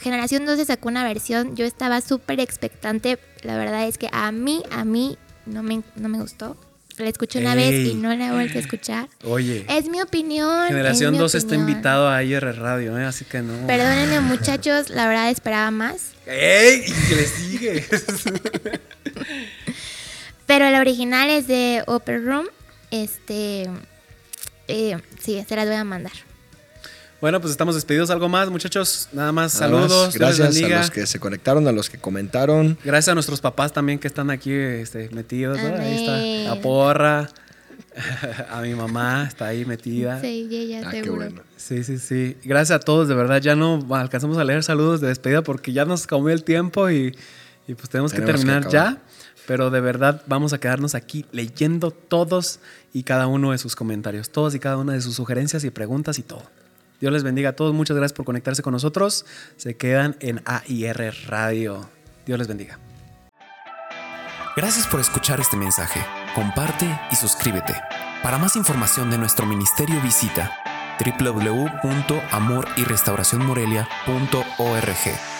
Generación 12 sacó una versión. Yo estaba súper expectante. La verdad es que a mí, a mí no me, no me gustó. La escuché una vez y no la he vuelto a escuchar. Oye, Es mi opinión. Generación es mi 2 está invitado a IR Radio, ¿eh? así que no. Perdónenme, muchachos. La verdad esperaba más. ¡Ey! ¿Y qué le sigue? [LAUGHS] Pero la original es de Upper Room. Este. eh, sí, se las voy a mandar. Bueno, pues estamos despedidos. ¿Algo más, muchachos? Nada más. Nada más, Saludos. Dios les Gracias a los que se conectaron, a los que comentaron. Gracias a nuestros papás también que están aquí este, metidos. ¿no? Ahí está. A Porra. [LAUGHS] a mi mamá está ahí metida. Sí, ella Ah, qué seguro. bueno. Sí, sí, sí. Gracias a todos, de verdad. Ya no alcanzamos a leer saludos de despedida porque ya nos comió el tiempo y, y pues tenemos, que Tenemos que terminar ya. Pero de verdad vamos a quedarnos aquí leyendo todos y cada uno de sus comentarios, todos y cada una de sus sugerencias y preguntas y todo. Dios les bendiga a todos. Muchas gracias por conectarse con nosotros. Se quedan en AIR Radio. Dios les bendiga. Gracias por escuchar este mensaje. Comparte y suscríbete. Para más información de nuestro ministerio visita www.amoryrestauracionmorelia.org.